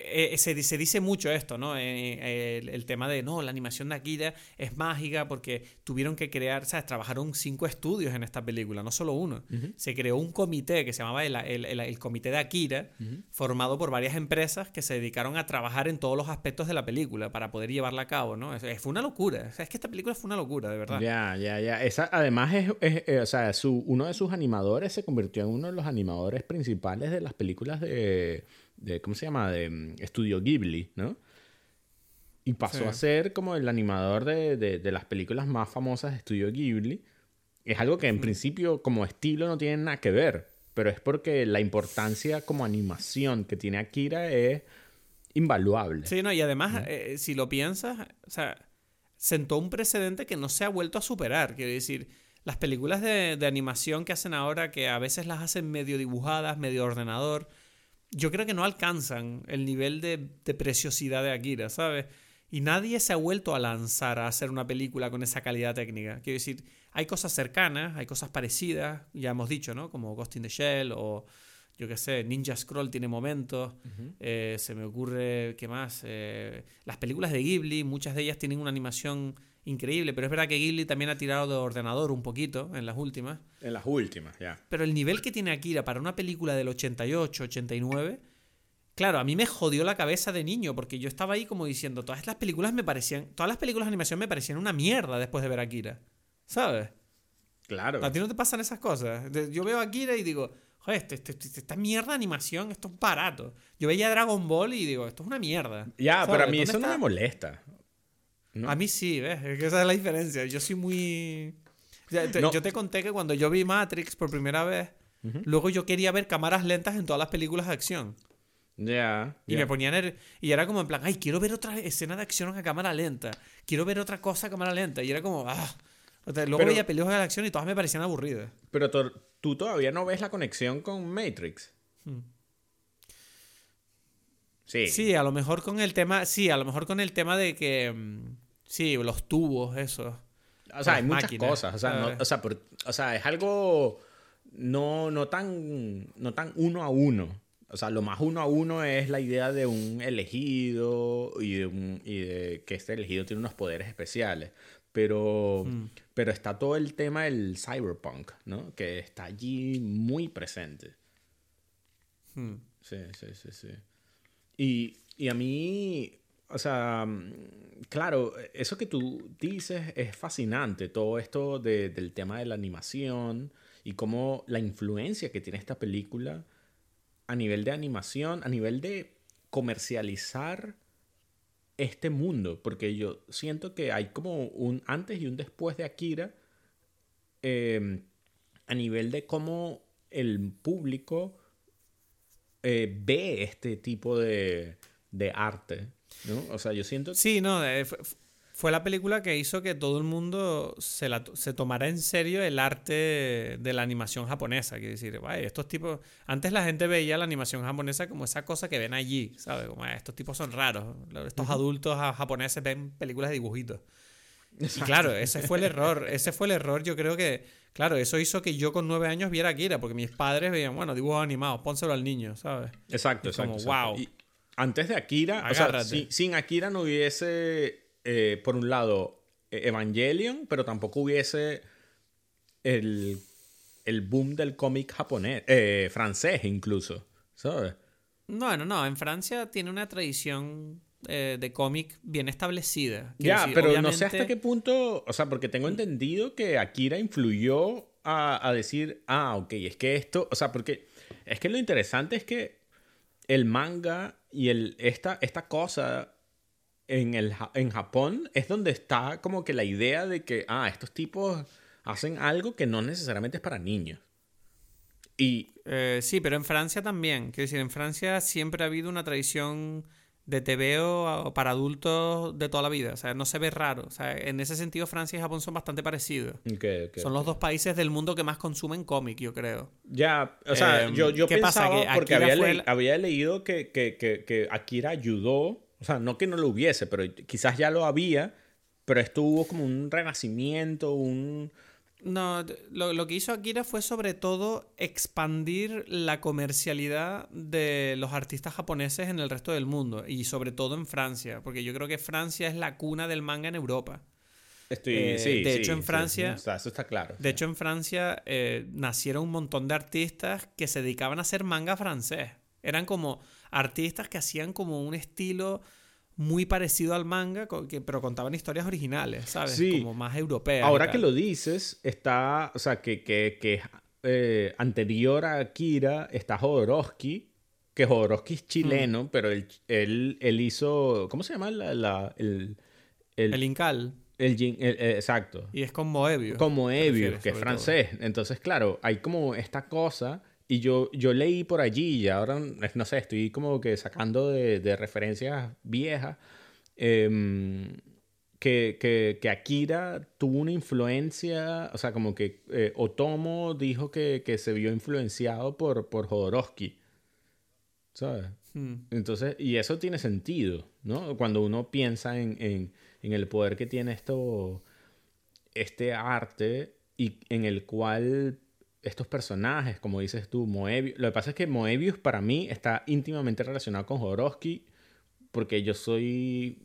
eh, se, dice mucho esto, ¿no? Eh, el, tema de, no, la animación de Akira es mágica porque tuvieron que crear, ¿sabes? Trabajaron cinco estudios en esta película, no solo uno. Se creó un comité que se llamaba el, el Comité de Akira, formado por varias empresas que se dedicaron a trabajar en todos los aspectos de la película para poder llevarla a cabo, ¿no? fue una locura. es que esta película fue una locura, de verdad. Ya, ya, ya. Esa, además, es, eh, o sea, su, uno de sus animadores se convirtió en uno de los animadores principales de las películas de de ¿cómo se llama? De mm, Estudio Ghibli, ¿no? Y pasó a ser como el animador de, de, las películas más famosas de Estudio Ghibli. Es algo que en principio como estilo no tiene nada que ver, pero es porque la importancia como animación que tiene Akira es invaluable. Sí, no, y además, eh, si lo piensas, o sea, sentó un precedente que no se ha vuelto a superar. Quiero decir, las películas de, de animación que hacen ahora, que a veces las hacen medio dibujadas, medio ordenador, yo creo que no alcanzan el nivel de, de preciosidad de Akira, ¿sabes? Y nadie se ha vuelto a lanzar a hacer una película con esa calidad técnica. Quiero decir, hay cosas cercanas, hay cosas parecidas, ya hemos dicho, ¿no? Como Ghost in the Shell o, yo qué sé, Ninja Scroll tiene momentos. Eh, se me ocurre, ¿qué más? Eh, las películas de Ghibli, muchas de ellas tienen una animación increíble, pero es verdad que Ghibli también ha tirado de ordenador un poquito en las últimas. En las últimas, ya. Pero el nivel que tiene Akira para una película del 88, 89 Claro, a mí me jodió la cabeza de niño porque yo estaba ahí como diciendo, todas las películas me parecían, todas las películas de animación me parecían una mierda después de ver Akira. ¿Sabes? Claro. A ti no te pasan esas cosas. Yo veo Akira y digo, joder, este, este, este, esta mierda de animación, esto es barato. Yo veía Dragon Ball y digo, esto es una mierda. Ya, pero a mí eso no me molesta. A mí sí, ¿ves? Es que esa es la diferencia. Yo soy muy... Yo te conté que cuando yo vi Matrix por primera vez, luego yo quería ver cámaras lentas en todas las películas de acción. Ya. y me ponían. Y era como en plan, ay, quiero ver otra escena de acción a cámara lenta. Quiero ver otra cosa a cámara lenta. Y era como, ah. luego veía películas de acción y todas me parecían aburridas. Pero tú todavía no ves la conexión con Matrix. Hmm. Sí. Sí, a lo mejor con el tema. Sí, a lo mejor con el tema de que. Mm, sí, los tubos, eso. O sea, hay muchas cosas. O sea, o, sea, o sea, es algo no, no, tan, no tan uno a uno. O sea, lo más uno a uno es la idea de un elegido y de, un, y de que este elegido tiene unos poderes especiales. Pero, mm. pero está todo el tema del cyberpunk, ¿no? Que está allí muy presente. Hmm. Sí, sí, sí, sí. Y, y a mí, o sea, claro, eso que tú dices es fascinante, todo esto de, del tema de la animación y cómo la influencia que tiene esta película a nivel de animación, a nivel de comercializar este mundo, porque yo siento que hay como un antes y un después de Akira em, a nivel de cómo el público eh, ve este tipo de, de arte, ¿no? O sea, yo siento... Sí, no, eh, fue la película que hizo que todo el mundo se, la, se tomara en serio el arte de la animación japonesa. Quiero decir, vaya, estos tipos. Antes la gente veía la animación japonesa como esa cosa que ven allí, ¿sabes? Como estos tipos son raros. Estos adultos japoneses ven películas de dibujitos. Y claro, ese fue el error. Ese fue el error. Yo creo que, claro, eso hizo que yo con nueve años viera Akira, porque mis padres veían, bueno, dibujos animados, pónselo al niño, ¿sabes? Exacto, exacto. Como, wow. antes de Akira, o sea, sin Akira no hubiese eh, por un lado, e-, Evangelion, pero tampoco hubiese el, boom del cómic japonés, eh, francés incluso, ¿sabes? No, no, no. En Francia tiene una tradición eh, de cómic bien establecida. ya, pero no sé hasta qué punto, o sea, porque tengo entendido que Akira influyó a, a, decir, ah, ok, es que esto, o sea, porque es que lo interesante es que el manga y el, esta, esta cosa en, el, en Japón es donde está como que la idea de que, ah, estos tipos hacen algo que no necesariamente es para niños. Y... Eh, sí, pero en Francia también. Quiero decir, en Francia siempre ha habido una tradición de TVO para adultos de toda la vida. O sea, no se ve raro. O sea, en ese sentido, Francia y Japón son bastante parecidos. son los dos países del mundo que más consumen cómic, yo creo. Ya, o sea, em, yo, yo pensaba, porque había, había, leído que, que, que, que Akira ayudó o sea, no que no lo hubiese, pero quizás ya lo había, pero esto hubo como un renacimiento, un... No, lo, lo, que hizo Akira fue sobre todo expandir la comercialidad de los artistas japoneses en el resto del mundo y sobre todo en Francia, porque yo creo que Francia es la cuna del manga en Europa. Estoy, eh, sí, de hecho, en Francia. eso está claro. De hecho, en Francia eh, nacieron un montón de artistas que se dedicaban a hacer manga francés. Eran como artistas que hacían como un estilo muy parecido al manga, pero contaban historias originales, ¿sabes? Sí. Como más europeas. Ahora que lo dices, está, o sea, que, que, que eh, anterior a Akira está Jodorowsky, que Jodorowsky es chileno, mm. pero él, él, hizo, ¿cómo se llama? La, el, el, el, Incal. El, eh, exacto. Y es con Moebius. Con Moebius, que es francés. Entonces, claro, hay como esta cosa y yo, yo leí por allí y ahora, no sé, estoy como que sacando de, de referencias viejas, em, que, que, que, Akira tuvo una influencia, o sea, como que eh, Otomo dijo que, que, se vio influenciado por, por Jodorowsky, ¿sabes? Hmm. Entonces, y eso tiene sentido, ¿no? Cuando uno piensa en, en, en el poder que tiene esto, este arte y en el cual estos personajes, como dices tú, Moebius. Lo que pasa es que Moebius para mí está íntimamente relacionado con Jodorowsky porque yo soy.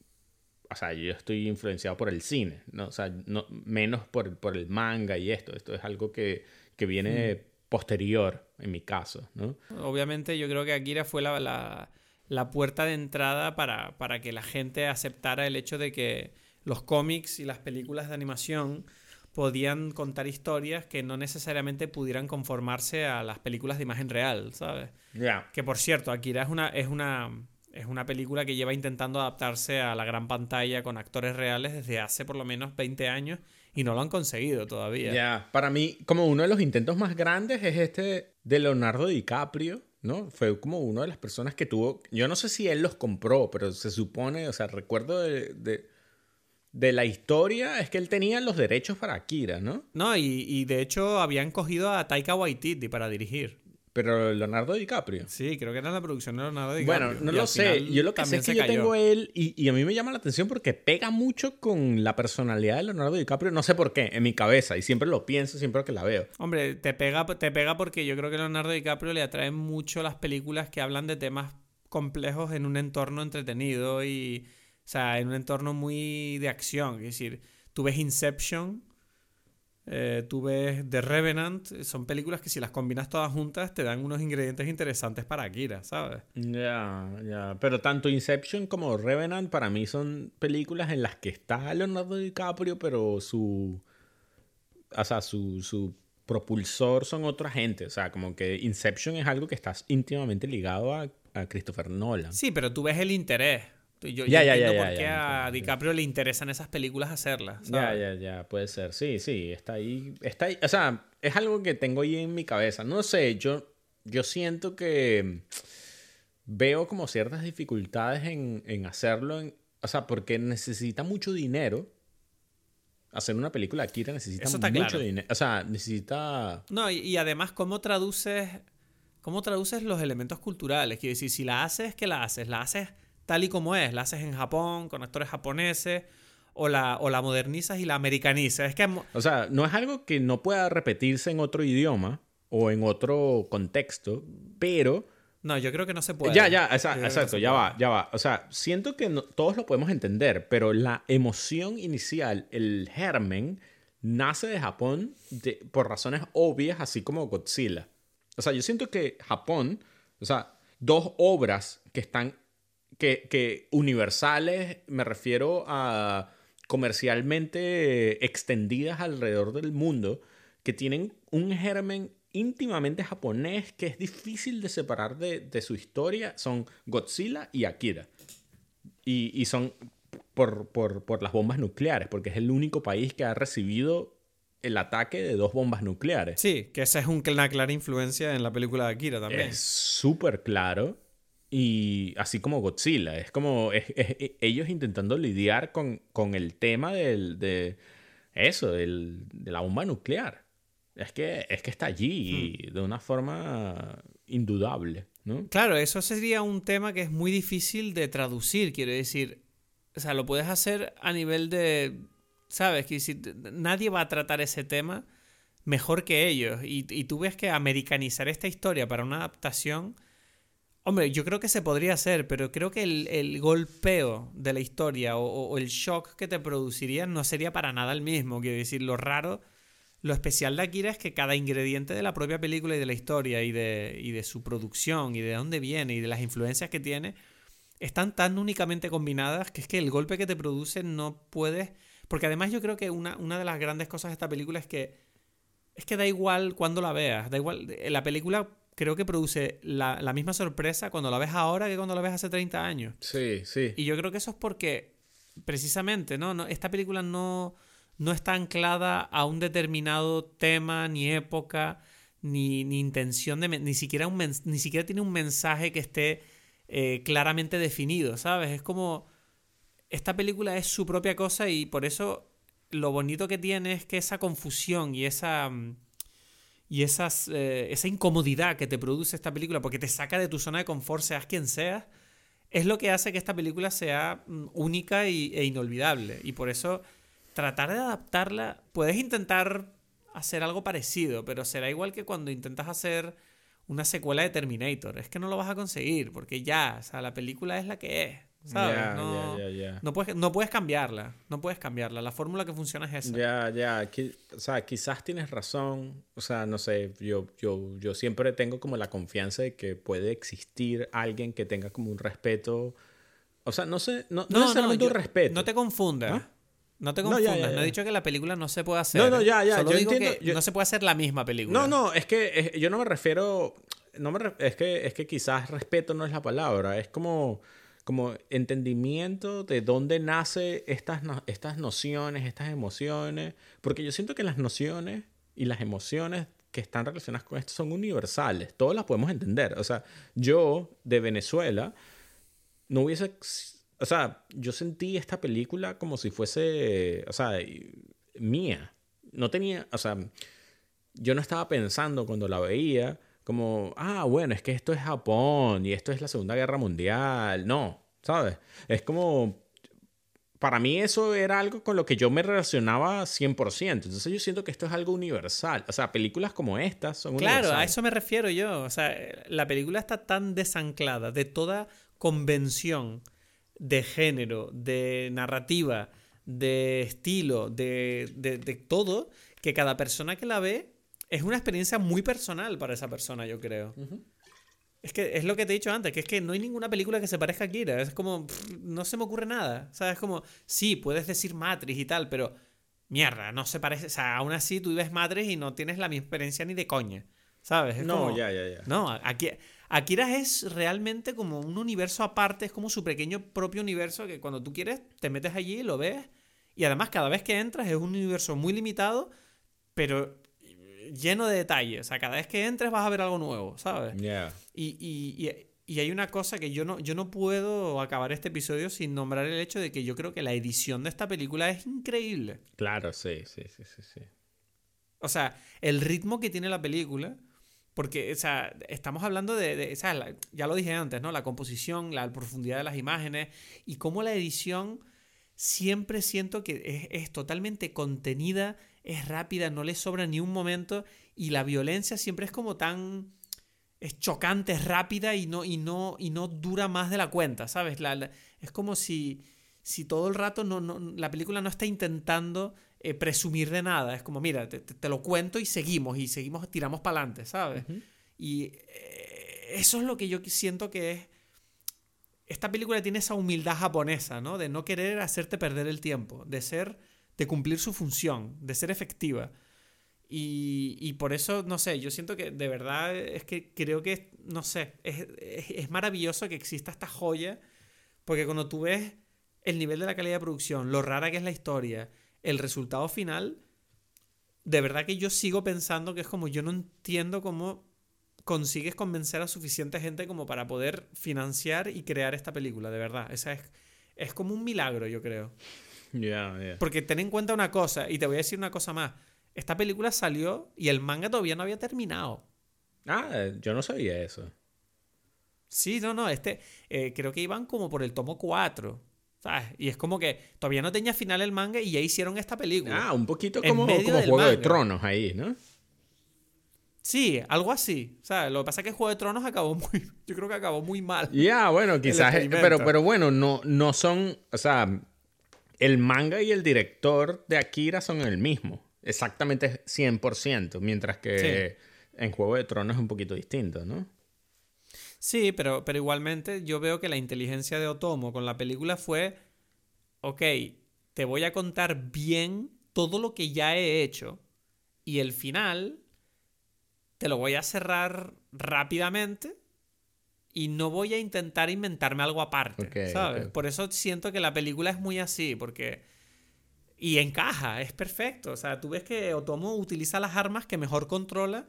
O sea, yo estoy influenciado por el cine, ¿no? O sea, no, menos por, por el manga y esto. Esto es algo que, que viene posterior, en mi caso, ¿no? Obviamente, yo creo que Akira fue la, la, la puerta de entrada para, para que la gente aceptara el hecho de que los cómics y las películas de animación podían contar historias que no necesariamente pudieran conformarse a las películas de imagen real, ¿sabes? Ya. Que por cierto, Akira es una, es una, es una película que lleva intentando adaptarse a la gran pantalla con actores reales desde hace por lo menos 20 años y no lo han conseguido todavía. Ya, para mí, como uno de los intentos más grandes es este de Leonardo DiCaprio, ¿no? Fue como una de las personas que tuvo, yo no sé si él los compró, pero se supone, o sea, recuerdo de de la historia es que él tenía los derechos para Akira, ¿no? No, y, de hecho habían cogido a Taika Waititi para dirigir. Pero Leonardo DiCaprio. Sí, creo que era la producción de Leonardo DiCaprio. Bueno, no lo sé. Yo lo que sé es que yo tengo él y, y, a mí me llama la atención porque pega mucho con la personalidad de Leonardo DiCaprio. No sé por qué, en mi cabeza. Y siempre lo pienso, siempre que la veo. Hombre, te pega, te pega porque yo creo que Leonardo DiCaprio le atrae mucho las películas que hablan de temas complejos en un entorno entretenido y o sea, en un entorno muy de acción. Es decir, tú ves Inception, eh, tú ves The Revenant, son películas que si las combinas todas juntas te dan unos ingredientes interesantes para Akira, ¿sabes? Ya, ya. Pero tanto Inception como Revenant para mí son películas en las que está Leonardo DiCaprio, pero su. O sea, su, su propulsor son otra gente. O sea, como que Inception es algo que está íntimamente ligado a, a Christopher Nolan. Sí, pero tú ves el interés. Yo, ya, ya, entiendo por qué a DiCaprio le interesan esas películas hacerlas. Ya, ya, ya, puede ser. Sí, sí, está ahí, está ahí. O sea, es algo que tengo ahí en mi cabeza. No sé, yo, yo siento que veo como ciertas dificultades en, en hacerlo. o sea, porque necesita mucho dinero. Hacer una película aquí necesita mucho dinero. O sea, necesita. No, y, y además, ¿cómo traduces, ¿cómo traduces los elementos culturales? Quiero decir, si la haces, ¿qué la haces? La haces tal y como es. La haces en Japón, con actores japoneses, o la, o la modernizas y la americanizas. Es que... O sea, no es algo que no pueda repetirse en otro idioma o en otro contexto, pero... No, yo creo que no se puede. Ya, ya, exacto, ya va, ya va. O sea, siento que todos lo podemos entender, pero la emoción inicial, el germen, nace de Japón por razones obvias, así como Godzilla. O sea, yo siento que Japón, o sea, dos obras que están que, universales, me refiero a comercialmente extendidas alrededor del mundo, que tienen un germen íntimamente japonés que es difícil de separar de, su historia, son Godzilla y Akira. Y, son por, por, las bombas nucleares, porque es el único país que ha recibido el ataque de dos bombas nucleares. Sí, que esa es una clara influencia en la película de Akira también. Es súper claro. Y así como Godzilla, es como e, ellos intentando lidiar con, con el tema del, de eso, del, de la bomba nuclear. Es que, es que está allí hmm. de una forma indudable, ¿no? Claro, eso sería un tema que es muy difícil de traducir, quiero decir. O sea, lo puedes hacer a nivel de, ¿sabes? Que si, nadie va a tratar ese tema mejor que ellos. Y, y tú ves que americanizar esta historia para una adaptación Hombre, yo creo que se podría hacer, pero creo que el, golpeo de la historia o, el shock que te produciría no sería para nada el mismo. Quiero decir, lo raro, lo especial de Akira es que cada ingrediente de la propia película y de la historia y de, su producción y de dónde viene y de las influencias que tiene están tan únicamente combinadas que es que el golpe que te produce no puedes... Porque además yo creo que una, una de las grandes cosas de esta película es que es que da igual cuando la veas, da igual, la película creo que produce la, misma sorpresa cuando la ves ahora que cuando la ves hace 30 años. Sí, sí. Y yo creo que eso es porque, precisamente, ¿no? no esta película no, no está anclada a un determinado tema, ni época, ni, ni intención de... Ni siquiera, un ni siquiera tiene un mensaje que esté eh, claramente definido, ¿sabes? Es como... Esta película es su propia cosa y por eso lo bonito que tiene es que esa confusión y esa... Mm, y esas, eh, esa incomodidad que te produce esta película, porque te saca de tu zona de confort, seas quien seas, es lo que hace que esta película sea mm, única e inolvidable. Y por eso tratar de adaptarla, puedes intentar hacer algo parecido, pero será igual que cuando intentas hacer una secuela de Terminator. Es que no lo vas a conseguir, porque ya, o sea, la película es la que es. ¿Sabes? no, no, puedes, no puedes cambiarla. No puedes cambiarla. La fórmula que funciona es esa. Ya, ya. O sea, quizás tienes razón. O sea, no sé. Yo, yo, yo siempre tengo como la confianza de que puede existir alguien que tenga como un respeto. O sea, no sé. No, no, necesariamente un respeto. No te confundas. ¿No? te confundas, no, he dicho que la película no se puede hacer. No, no, ya, ya. Solo yo digo que no se puede hacer la misma película. No, no, es que yo no me refiero. No me es, que, es que quizás respeto no es la palabra. Es como como entendimiento de dónde nace estas, estas nociones, estas emociones, porque yo siento que las nociones y las emociones que están relacionadas con esto son universales, todas las podemos entender. O sea, yo de Venezuela no hubiese, o sea, yo sentí esta película como si fuese, o sea, mía. No tenía, o sea, yo no estaba pensando cuando la veía como, ah, bueno, es que esto es Japón y esto es la Segunda Guerra Mundial. No, ¿sabes? Es como, para mí eso era algo con lo que yo me relacionaba 100%. Entonces yo siento que esto es algo universal. O sea, películas como estas son Claro, a eso me refiero yo. O sea, la película está tan desanclada de toda convención de género, de narrativa, de estilo, de, de, de todo, que cada persona que la ve es una experiencia muy personal para esa persona, yo creo. Es que es lo que te he dicho antes, que es que no hay ninguna película que se parezca a Kira. Es como, no se me ocurre nada. ¿Sabes? Como, sí, puedes decir Matrix y tal, pero mierda, no se parece. O sea, aún así tú ves Matrix y no tienes la misma experiencia ni de coña. ¿Sabes? no, ya, ya, ya. No, aquí, Akira es realmente como un universo aparte, es como su pequeño propio universo que cuando tú quieres te metes allí, lo ves. Y además, cada vez que entras es un universo muy limitado, pero lleno de detalles. O sea, cada vez que entres vas a ver algo nuevo, ¿sabes? Y, y, y, hay una cosa que yo no, yo no puedo acabar este episodio sin nombrar el hecho de que yo creo que la edición de esta película es increíble. Claro, sí, sí, sí, sí. sí. O sea, el ritmo que tiene la película. Porque, o sea, estamos hablando de, ya lo dije antes, ¿no? La composición, la profundidad de las imágenes y cómo la edición siempre siento que es, es totalmente contenida es rápida, no le sobra ni un momento y la violencia siempre es como tan es chocante, es rápida y no, y no, y no dura más de la cuenta, ¿sabes? La, es como si, si todo el rato no, no, la película no está intentando eh, presumir de nada. Es como, mira, te, te, lo cuento y seguimos, y seguimos, tiramos para adelante, ¿sabes? Y eh, eso es lo que yo siento que es... Esta película tiene esa humildad japonesa, ¿no? De no querer hacerte perder el tiempo, de ser de cumplir su función, de ser efectiva. Y, por eso, no sé, yo siento que de verdad es que creo que, no sé, es, maravilloso que exista esta joya, porque cuando tú ves el nivel de la calidad de producción, lo rara que es la historia, el resultado final, de verdad que yo sigo pensando que es como yo no entiendo cómo consigues convencer a suficiente gente como para poder financiar y crear esta película, de verdad. Esa es, es como un milagro, yo creo. Porque ten en cuenta una cosa, y te voy a decir una cosa más. Esta película salió y el manga todavía no había terminado. Ah, yo no sabía eso. Sí, no, no, este, eh, creo que iban como por el tomo 4. ¿sabes? Y es como que todavía no tenía final el manga y ya hicieron esta película. Ah, un poquito como, como Juego de Tronos ahí, ¿no? Sí, algo así. O sea, lo que pasa es que Juego de Tronos acabó muy. Yo creo que acabó muy mal. Ya, bueno, quizás. Pero, pero bueno, no, no son. O sea, el manga y el director de Akira son el mismo. Exactamente 100%. Mientras que en Juego de Tronos es un poquito distinto, ¿no? Sí, pero, pero igualmente yo veo que la inteligencia de Otomo con la película fue. Ok, te voy a contar bien todo lo que ya he hecho. Y el final te lo voy a cerrar rápidamente y no voy a intentar inventarme algo aparte, ¿sabes? Por eso siento que la película es muy así, porque... Y encaja, es perfecto. O sea, tú ves que Otomo utiliza las armas que mejor controla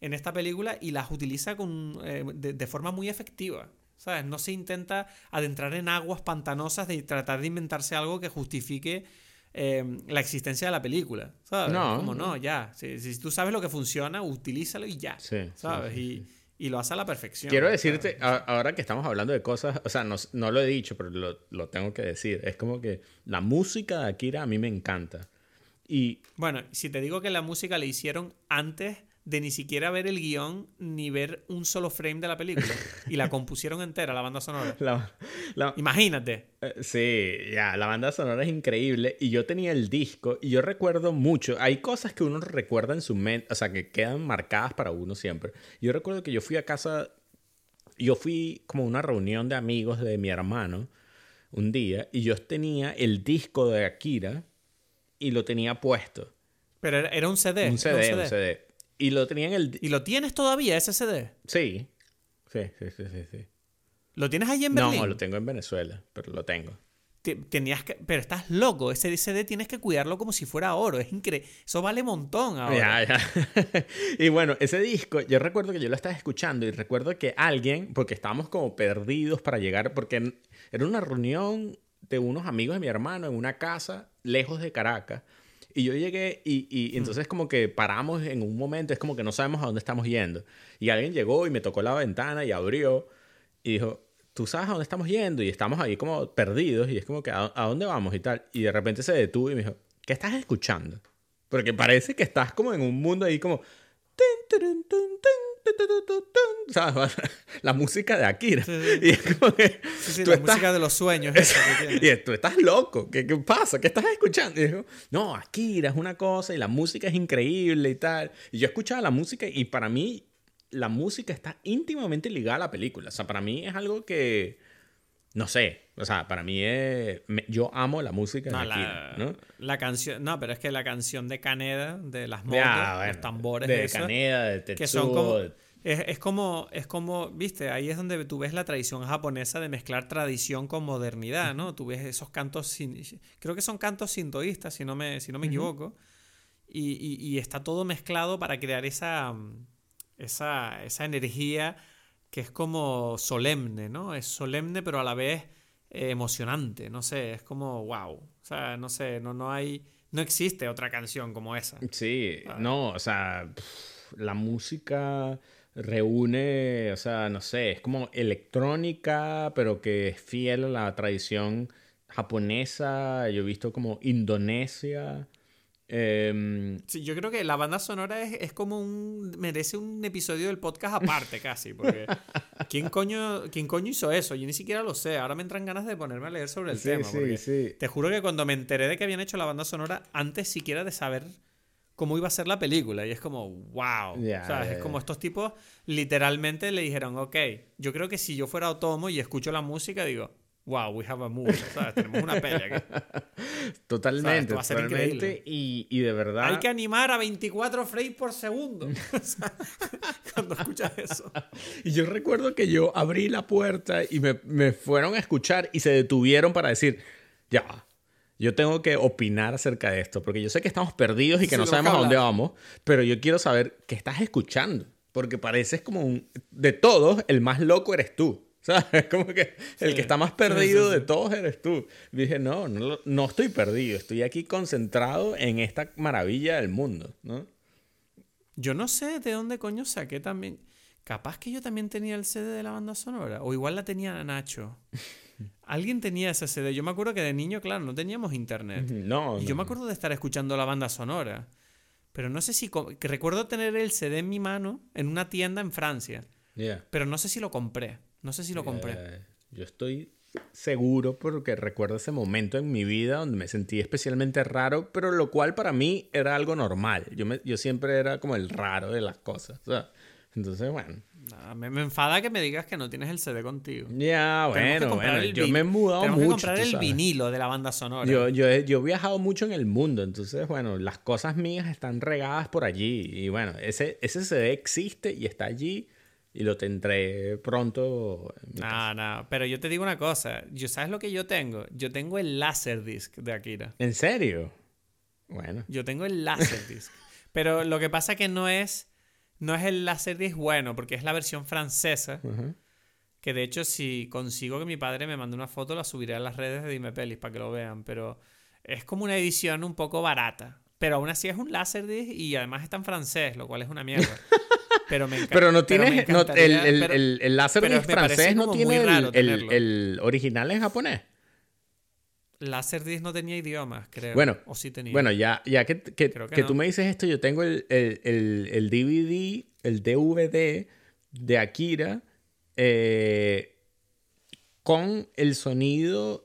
en esta película y las utiliza con, eh, de, de forma muy efectiva. ¿Sabes? No se intenta adentrar en aguas pantanosas de tratar de inventarse algo que justifique eh, la existencia de la película. ¿Sabes? No. Como no, ya. Si, si tú sabes lo que funciona, utilízalo y ya. Sí, ¿Sabes? sí, y, y lo hace a la perfección. Quiero decirte, a- ahora que estamos hablando de cosas, o sea, no, no lo he dicho, pero lo, lo tengo que decir. Es como que la música de Akira a mí me encanta. Y Bueno, si te digo que la música la hicieron antes de ni siquiera ver el guion ni ver un solo frame de la película. y la compusieron entera, la banda sonora. la, la- Imagínate. eh, sí, ya, la banda sonora es increíble. Y yo tenía el disco y yo recuerdo mucho. Hay cosas que uno recuerda en su mente, o sea, que quedan marcadas para uno siempre. Yo recuerdo que yo fui a casa, yo fui como a una reunión de amigos de mi hermano un día y yo tenía el disco de Akira y lo tenía puesto. Pero era, un CD. Un era CD, un CD. Y lo tenía en el... ¿Y lo tienes todavía, ese CD? Sí. Sí, sí, sí, sí. sí. ¿Lo tienes ahí en No, Berlín? lo tengo en Venezuela, pero lo tengo. Te- Tenías que, pero estás loco. Ese CD tienes que cuidarlo como si fuera oro. Es increíble. Eso vale montón ahora. Ya, ya. y bueno, ese disco, yo recuerdo que yo lo estaba escuchando y recuerdo que alguien, porque estábamos como perdidos para llegar, porque era una reunión de unos amigos de mi hermano en una casa lejos de Caracas. Y yo llegué y, y entonces como que paramos en un momento, es como que no sabemos a dónde estamos yendo. Y alguien llegó y me tocó la ventana y abrió y dijo, ¿tú sabes a dónde estamos yendo? Y estamos ahí como perdidos y es como que ¿a, a dónde vamos y tal? Y de repente se detuvo y me dijo, ¿qué estás escuchando? Porque parece que estás como en un mundo ahí como... tin, tin, La música de Akira. Sí, sí. Y es como que... Sí, sí, la estás- música de los sueños. esa que tiene. y tú estás loco. ¿Qué, qué pasa? ¿Qué estás escuchando? Y dijo, no, Akira es una cosa y la música es increíble y tal. Y yo escuchaba la música y para mí la música está íntimamente ligada a la película. O sea, para mí es algo que, no sé, o sea, para mí es, me- yo amo la música de No, Akira, la, ¿no? la canción, no, pero es que la canción de Caneda, de las motos, Ya, bueno, los tambores, de esos, Kaneda, de Tetsuo, que son como, de- es, es como, es como, viste, ahí es donde tú ves la tradición japonesa de mezclar tradición con modernidad, ¿no? Tú ves esos cantos, sin- creo que son cantos sintoístas, si no me, si no me equivoco, y, y- y está todo mezclado para crear esa, esa, esa energía que es como solemne, ¿no? Es solemne, pero a la vez eh, emocionante, no sé, es como wow. O sea, no sé, no, no hay, no existe otra canción como esa. Sí, Ah. no, o sea, la música reúne, o sea, no sé, es como electrónica, pero que es fiel a la tradición japonesa. Yo he visto como Indonesia. Em, Sí, yo creo que la banda sonora es, es como un. merece un episodio del podcast aparte casi, porque ¿quién coño, ¿quién coño hizo eso? Yo ni siquiera lo sé. Ahora me entran ganas de ponerme a leer sobre el sí, tema. sí, sí. Te juro que cuando me enteré de que habían hecho la banda sonora, antes siquiera de saber cómo iba a ser la película, y es como, wow. Sea, ya, es como estos tipos literalmente le dijeron, ok, yo creo que si yo fuera Otomo y escucho la música, digo, wow, we have a movie. ¿sabes? Tenemos una peli aquí. Totalmente, esto va a ser totalmente. increíble. Y, y de verdad. Hay que animar a 24 frames por segundo. Cuando escuchas eso. Y yo recuerdo que yo abrí la puerta y me, me fueron a escuchar y se detuvieron para decir, ya, yo tengo que opinar acerca de esto, porque yo sé que estamos perdidos y que Sí, no sabemos que a dónde vamos, pero yo quiero saber qué estás escuchando, porque pareces como un... De todos, el más loco eres tú. ¿Sabes? Como que el Sí. que está más perdido sí, de todos eres tú. Y dije, no, no, no estoy perdido, estoy aquí concentrado en esta maravilla del mundo, ¿no? Yo no sé de dónde coño saqué también. Capaz que yo también tenía el CD de la banda sonora. O igual la tenía Nacho. Alguien tenía ese CD. Yo me acuerdo que de niño, claro, no teníamos internet. No, Y no, yo me acuerdo de estar escuchando la banda sonora. Pero no sé si... que recuerdo tener el CD en mi mano en una tienda en Francia. Yeah. Pero no sé si lo compré. No sé si lo compré. Eh, yo estoy seguro porque recuerdo ese momento en mi vida donde me sentí especialmente raro, pero lo cual para mí era algo normal. Yo, me- yo siempre era como el raro de las cosas. entonces, bueno. Me, me enfada que me digas que no tienes el CD contigo. Ya, que bueno, comprar bueno. Yo me he mudado Tenemos que mucho. comprar tú el vinilo de la banda sonora. Yo, yo, he, yo he viajado mucho en el mundo, entonces, bueno, las cosas mías están regadas por allí. Y bueno, ese, ese CD existe y está allí y lo tendré pronto. No, no, pero yo te digo una cosa. Yo, ¿Sabes lo que yo tengo? Yo tengo el Laserdisc de Akira. ¿En serio? Bueno. Yo tengo el Laserdisc. pero lo que pasa que no es... no es el Laserdisc bueno, porque es la versión francesa. Que de hecho, si consigo que mi padre me mande una foto, la subiré a las redes de Dime Pelis para que lo vean. Pero es como una edición un poco barata. Pero aún así es un Laserdisc y además está en francés, lo cual es una mierda. Pero me encanta. Pero no tiene. no- el, el, pero- el, el láser pero disc me parece francés no tiene el, original en japonés. Laserdisc no tenía idiomas, creo. Bueno, o sí tenía. Bueno, ya, ya que, que, Creo que que no. tú me dices esto, yo tengo el, el, el, el DVD, el DVD de Akira eh, con el sonido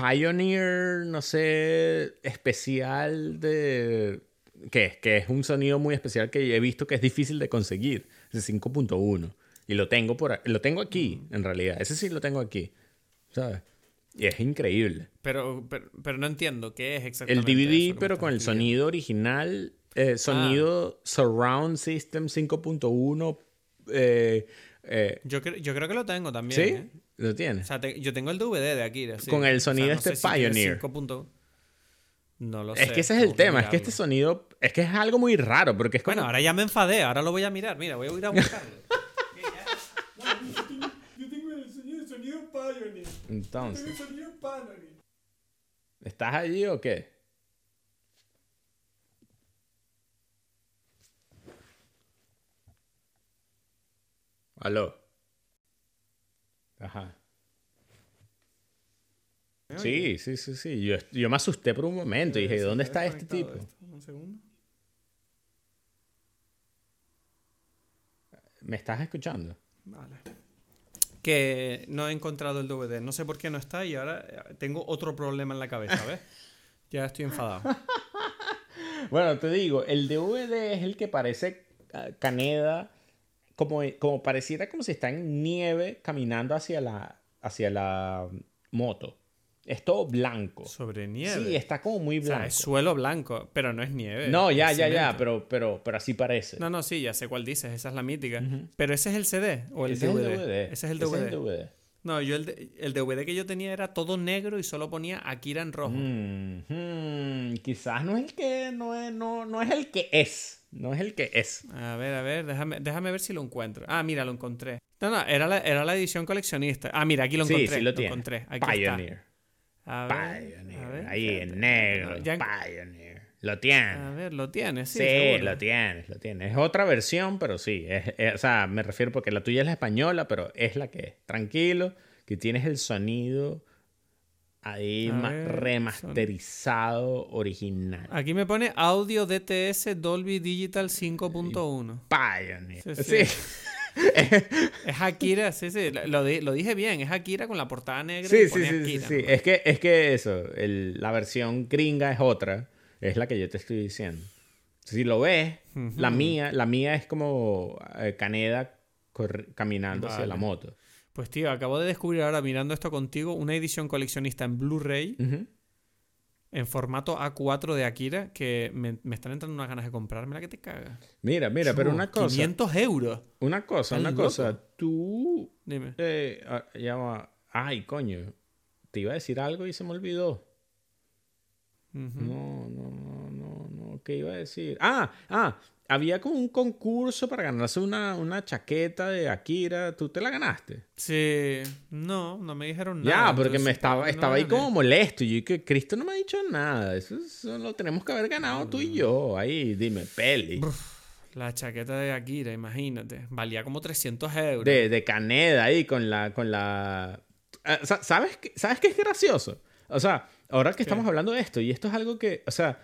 Pioneer, no sé, especial de... Que es, que es un sonido muy especial que he visto que es difícil de conseguir, de 5.1. Y lo tengo por lo tengo aquí, en realidad. Ese sí lo tengo aquí, ¿sabes? Y es increíble. pero, pero, pero no entiendo qué es El exactamente. DVD, que me pero con el describiendo. sonido original, eh, sonido Surround System 5.1. Eh, eh, Yo, cre- yo creo que lo tengo también. ¿Sí? ¿Lo O tienes? sea, te- yo tengo el DVD de Akira. sí. Con el O sea, sonido no este si Pioneer. 5 punto- No lo sé. es que ese es el tema, es que este sonido, es que es algo muy raro, porque es como... Bueno, ahora ya me enfadé, ahora lo voy a mirar. Mira, voy a ir a buscarlo. Yo tengo el sonido, sonido Pioneer. Entonces, Tengo el sonido Pioneer. ¿estás allí o qué? Aló. Ajá. Sí, sí, sí, sí. Yo, yo me asusté por un momento y dije, ¿dónde está este tipo? Un segundo. ¿Me estás escuchando? Vale. Que no he encontrado el DVD. No sé por qué no está y ahora eh, tengo otro problema en la cabeza, ¿ves? ya estoy enfadado. Bueno, te digo, el DVD es el que parece ah, Caneda, como, como pareciera como si está en nieve caminando hacia la, hacia la moto. Es todo blanco. Sobre nieve. Sí, está como muy o sea, blanco. es suelo blanco, pero no es nieve. no, ya, ya, ya, pero, pero, pero así parece. No, no, sí, ya sé cuál dices, esa es la mítica. Pero ese es el CD o el Ese DVD. es el DVD. Ese es el Ese DVD. DVD. No, yo el, de- el DVD que yo tenía era todo negro y solo ponía Akira en rojo. Mm, quizás no es el que no es, no, no es el que es. No es el que es. A ver, a ver, déjame, déjame ver si lo encuentro. Ah, mira, lo encontré. No, no, era la, era la edición coleccionista. Ah, mira, aquí lo Sí, encontré. sí lo tiene. encontré. Aquí Pioneer. está. A ver, Pioneer. a ver, Ahí espérate. en negro. Ya- Pioneer. Lo tiene. A ver, lo tienes, sí. Sí, lo tienes, lo tienes. Es otra versión, pero sí. Es, es- o sea, me refiero porque la tuya es la española, pero es la que es. Tranquilo, que tienes el sonido ahí ver, remasterizado original. Aquí me pone audio DTS Dolby Digital 5.1. Pioneer. Sí, Sí. sí. Es Akira, sí, sí, lo, di- lo dije bien, es Akira con la portada negra. Sí, y sí, pone sí, sí, Akira, sí. ¿no? Es que, es que eso, el- la versión gringa es otra. Es la que yo te estoy diciendo. Si lo ves, la mía, la mía es como eh, Caneda caminando hacia Vale. la moto. Pues tío, acabo de descubrir ahora mirando esto contigo una edición coleccionista en Blu-ray en formato A4 de Akira que me, me están entrando unas ganas de comprármela que te cagas. Mira, mira, pero una cosa. 500 euros. Una cosa, una cosa. Tú. Dime. eh, ah. Ay, coño. Te iba a decir algo y se me olvidó. No, no, no, no, no. ¿Qué iba a decir? Ah, ah. Había como un concurso para ganarse una, una chaqueta de Akira. ¿Tú te la ganaste? Sí, no, no me dijeron nada. ya, porque entonces, me estaba, no estaba ahí gané. como molesto. Y yo que Cristo no me ha dicho nada. Eso, eso lo tenemos que haber ganado tú y yo. Ahí, dime, peli. La chaqueta de Akira, imagínate. Valía como 300 euros. de, de Caneda ahí con la con la Ah, sa- ¿sabes qué, sabes qué es gracioso? O sea, ahora que estamos hablando de esto y esto es algo que, o sea,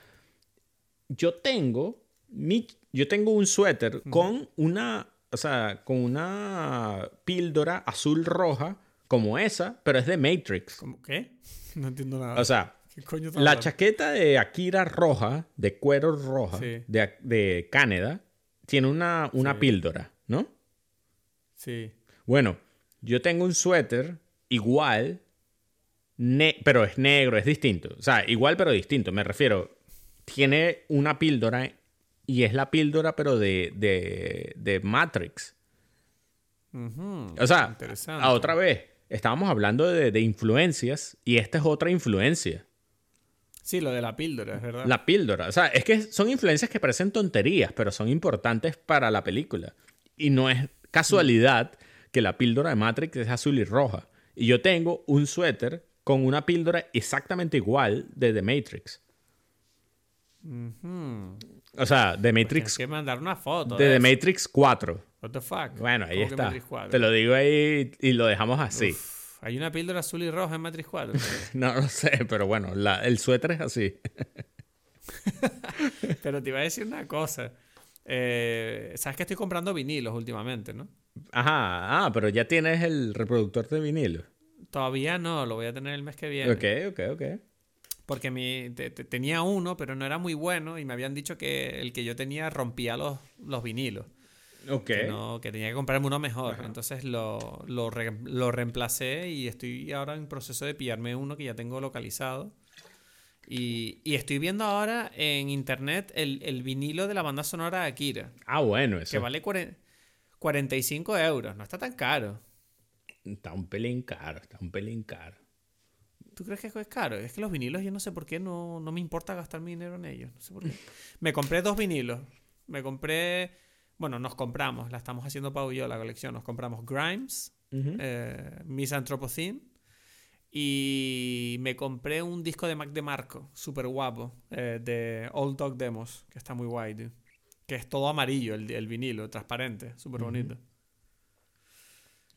yo tengo mi yo tengo un suéter con una, o sea, con una píldora azul roja como esa, pero es de Matrix. ¿Cómo qué? No entiendo nada. O sea, ¿Qué coño estás la chaqueta de Akira roja, de cuero roja, Sí. de, de Canadá, tiene una, una Sí. píldora, ¿no? Sí. Bueno, yo tengo un suéter igual, ne- pero es negro, es distinto. O sea, igual pero distinto. Me refiero, tiene una píldora y es la píldora pero de, de, de Matrix. O sea, a otra vez, estábamos hablando de, de influencias y esta es otra influencia. Sí, lo de la píldora, es verdad. La píldora. O sea, es que son influencias que parecen tonterías, pero son importantes para la película. Y no es casualidad que la píldora de Matrix es azul y roja. Y yo tengo un suéter con una píldora exactamente igual de The Matrix. Ujú. O sea, The Tienes Matrix. que mandar una foto. De de The eso. Matrix 4. What the fuck? Bueno, ahí ¿Cómo que está. Matrix 4? Te lo digo ahí y lo dejamos así. Uf, Hay una píldora azul y roja en Matrix 4. No lo sé, pero bueno, la- el suéter es así. Pero te iba a decir una cosa. Eh, Sabes que estoy comprando vinilos últimamente, ¿no? Ajá, ah, pero ya tienes el reproductor de vinilo. Todavía no, lo voy a tener el mes que viene. Ok, ok, ok. Porque mi, te- te- tenía uno, pero no era muy bueno y me habían dicho que el que yo tenía rompía los, los vinilos. Ok. Que, no, que tenía que comprarme uno mejor. Entonces lo, lo, re- lo reemplacé y estoy ahora en proceso de pillarme uno que ya tengo localizado. Y, y estoy viendo ahora en internet el, el vinilo de la banda sonora de Akira, Ah, bueno, eso que vale cuaren- 45 euros. No está tan caro. está un pelín caro, está un pelín caro. ¿Tú crees que es caro? Es que los vinilos yo no sé por qué no, no me importa gastar mi dinero en ellos. No sé por qué. Me compré dos vinilos. Me compré... Bueno, nos compramos. La estamos haciendo Pau y yo, la colección. Nos compramos Grimes, eh, Miss Anthropocene. Y me compré un disco de Mac DeMarco, súper guapo, eh, de Old Dog Demos, que está muy guay, tío. Que es todo amarillo, el, el vinilo, transparente, súper bonito.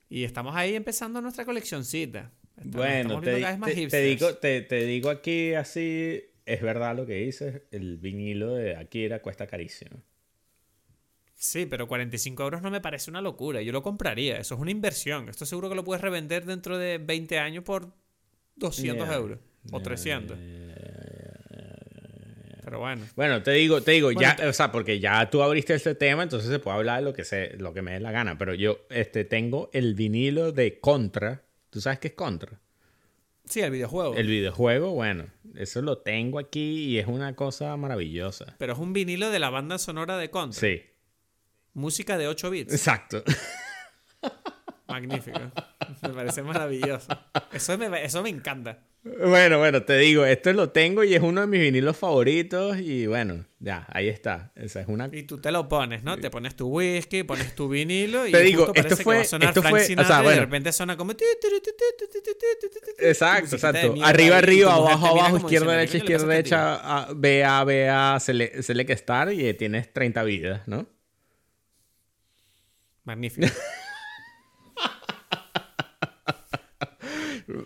Y estamos ahí empezando nuestra coleccioncita. Estamos- Bueno, estamos te, te- te digo, te, te digo aquí así, es verdad lo que dices, el vinilo de Akira cuesta carísimo. Sí, pero 45 euros no me parece una locura. Yo lo compraría. Eso es una inversión. Esto seguro que lo puedes revender dentro de 20 años por 200 Ya. euros. O 300. Pero bueno. Bueno, te digo, te digo, Bueno, ya, o sea, porque ya tú abriste este tema, entonces se puede hablar de lo que se, lo que me dé la gana. Pero yo, este, tengo el vinilo de Contra. ¿Tú sabes qué es Contra? Sí, el videojuego. El videojuego, bueno, eso lo tengo aquí y es una cosa maravillosa. Pero es un vinilo de la banda sonora de Contra. Sí, Música de 8 bits. exacto. Magnífico. Me parece maravilloso. Eso me, eso me encanta. Bueno, bueno, te digo, esto lo tengo y es uno de mis vinilos favoritos y bueno, ya, ahí está. Esa es una... Y tú te lo pones, ¿no? Te pones tu whisky, pones tu vinilo y te digo, justo esto fue, que va a sonar esto fue, o sea, bueno, de repente suena como... Exacto, exacto. Arriba, arriba, abajo, abajo, izquierda, derecha, izquierda, derecha, B, A, B, A, select, star y tienes 30 vidas, ¿no? Magnífico.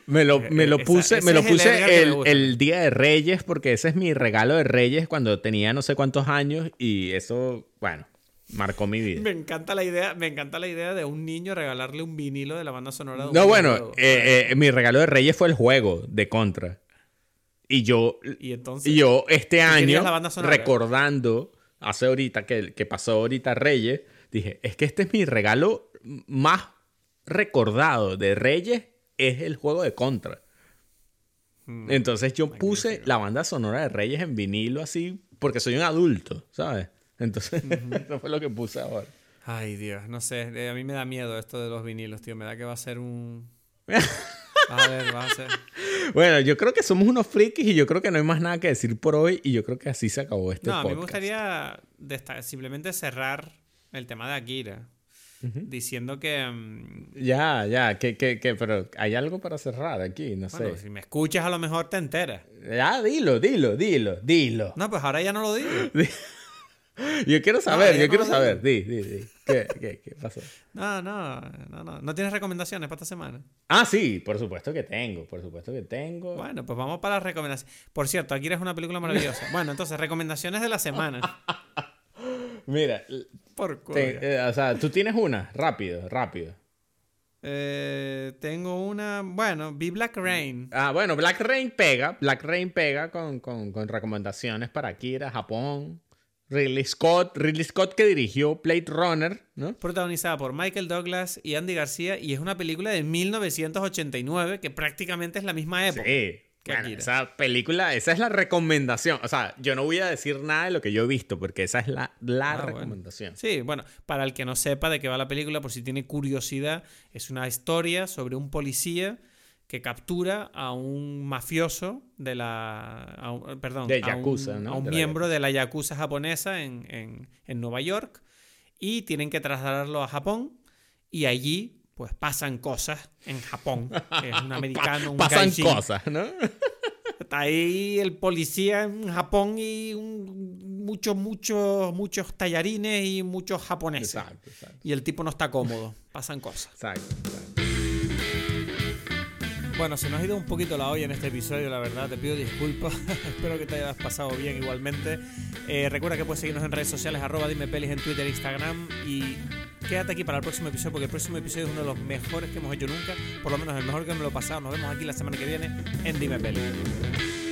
Me lo, me lo puse, me lo el puse me el, el día de Reyes porque ese es mi regalo de Reyes cuando tenía no sé cuántos años y eso, bueno, marcó mi vida. Me encanta la idea, me encanta la idea de un niño regalarle un vinilo de la banda sonora de un No, bueno, eh, eh, mi regalo de Reyes fue el juego de Contra. Y yo, y entonces y yo este año, recordando, hace ahorita que, que pasó ahorita Reyes, dije, es que este es mi regalo más recordado de Reyes, es el juego de Contra. Mm, Entonces yo puse la banda sonora de Reyes en vinilo así, porque soy un adulto, ¿sabes? Entonces, eso fue lo que puse ahora. Ay, Dios, no sé, eh, a mí me da miedo esto de los vinilos, tío, me da que va a ser un A ver, va a ser Bueno, yo creo que somos unos frikis y yo creo que no hay más nada que decir por hoy y yo creo que así se acabó este No, a mí me podcast. gustaría simplemente cerrar el tema de Akira diciendo que mm, Ya, ya, que, que, que, pero hay algo para cerrar aquí, no bueno, sé. si me escuchas a lo mejor te enteras. Ya, dilo, dilo, dilo, dilo. No, pues ahora ya no lo digo. Yo quiero saber, yo no quiero saber. Di, di, di. ¿Qué, qué, qué pasó? No, no, no, no. ¿No tienes recomendaciones para esta semana? Ah, sí, por supuesto que tengo, por supuesto que tengo. Bueno, pues vamos para las recomendaciones. Por cierto, Akira es una película maravillosa. Bueno, entonces, recomendaciones de la semana. Mira, Por culo. te- eh, o sea, tú tienes una, rápido, rápido. Eh, tengo una. Bueno, vi Black Rain. Ah, bueno, Black Rain pega, Black Rain pega con, con, con recomendaciones para Akira, Japón. Ridley Scott, Ridley Scott que dirigió Blade Runner, ¿no? Protagonizada por Michael Douglas y Andy García. Y es una película de 1989 que prácticamente es la misma época. Sí. Bueno, esa película, esa es la recomendación. O sea, yo no voy a decir nada de lo que yo he visto, porque esa es la, la Ah, bueno. recomendación. Sí, bueno, para el que no sepa de qué va la película, por si tiene curiosidad, es una historia sobre un policía que captura a un mafioso de la. a un- perdón, De a un- Yakuza, ¿no? a un De la miembro de la Yakuza japonesa en, en- en Nueva York y tienen que trasladarlo a Japón y allí pues pasan cosas en Japón. es un americano, un Pasan gaijin. cosas, ¿no? Está ahí el policía en Japón y muchos, muchos, muchos tallarines y muchos japoneses. Exacto, exacto. Y el tipo no está cómodo. Pasan cosas. Exacto, exacto. Bueno, se nos ha ido un poquito la olla en este episodio, la verdad. Te pido disculpas. Espero que te hayas pasado bien igualmente. Eh, recuerda que puedes seguirnos en redes sociales, arroba dime pelis en Twitter e Instagram. Y quédate aquí para el próximo episodio, porque el próximo episodio es uno de los mejores que hemos hecho nunca. Por lo menos el mejor que me lo he pasado. Nos vemos aquí la semana que viene en Dime Pelis.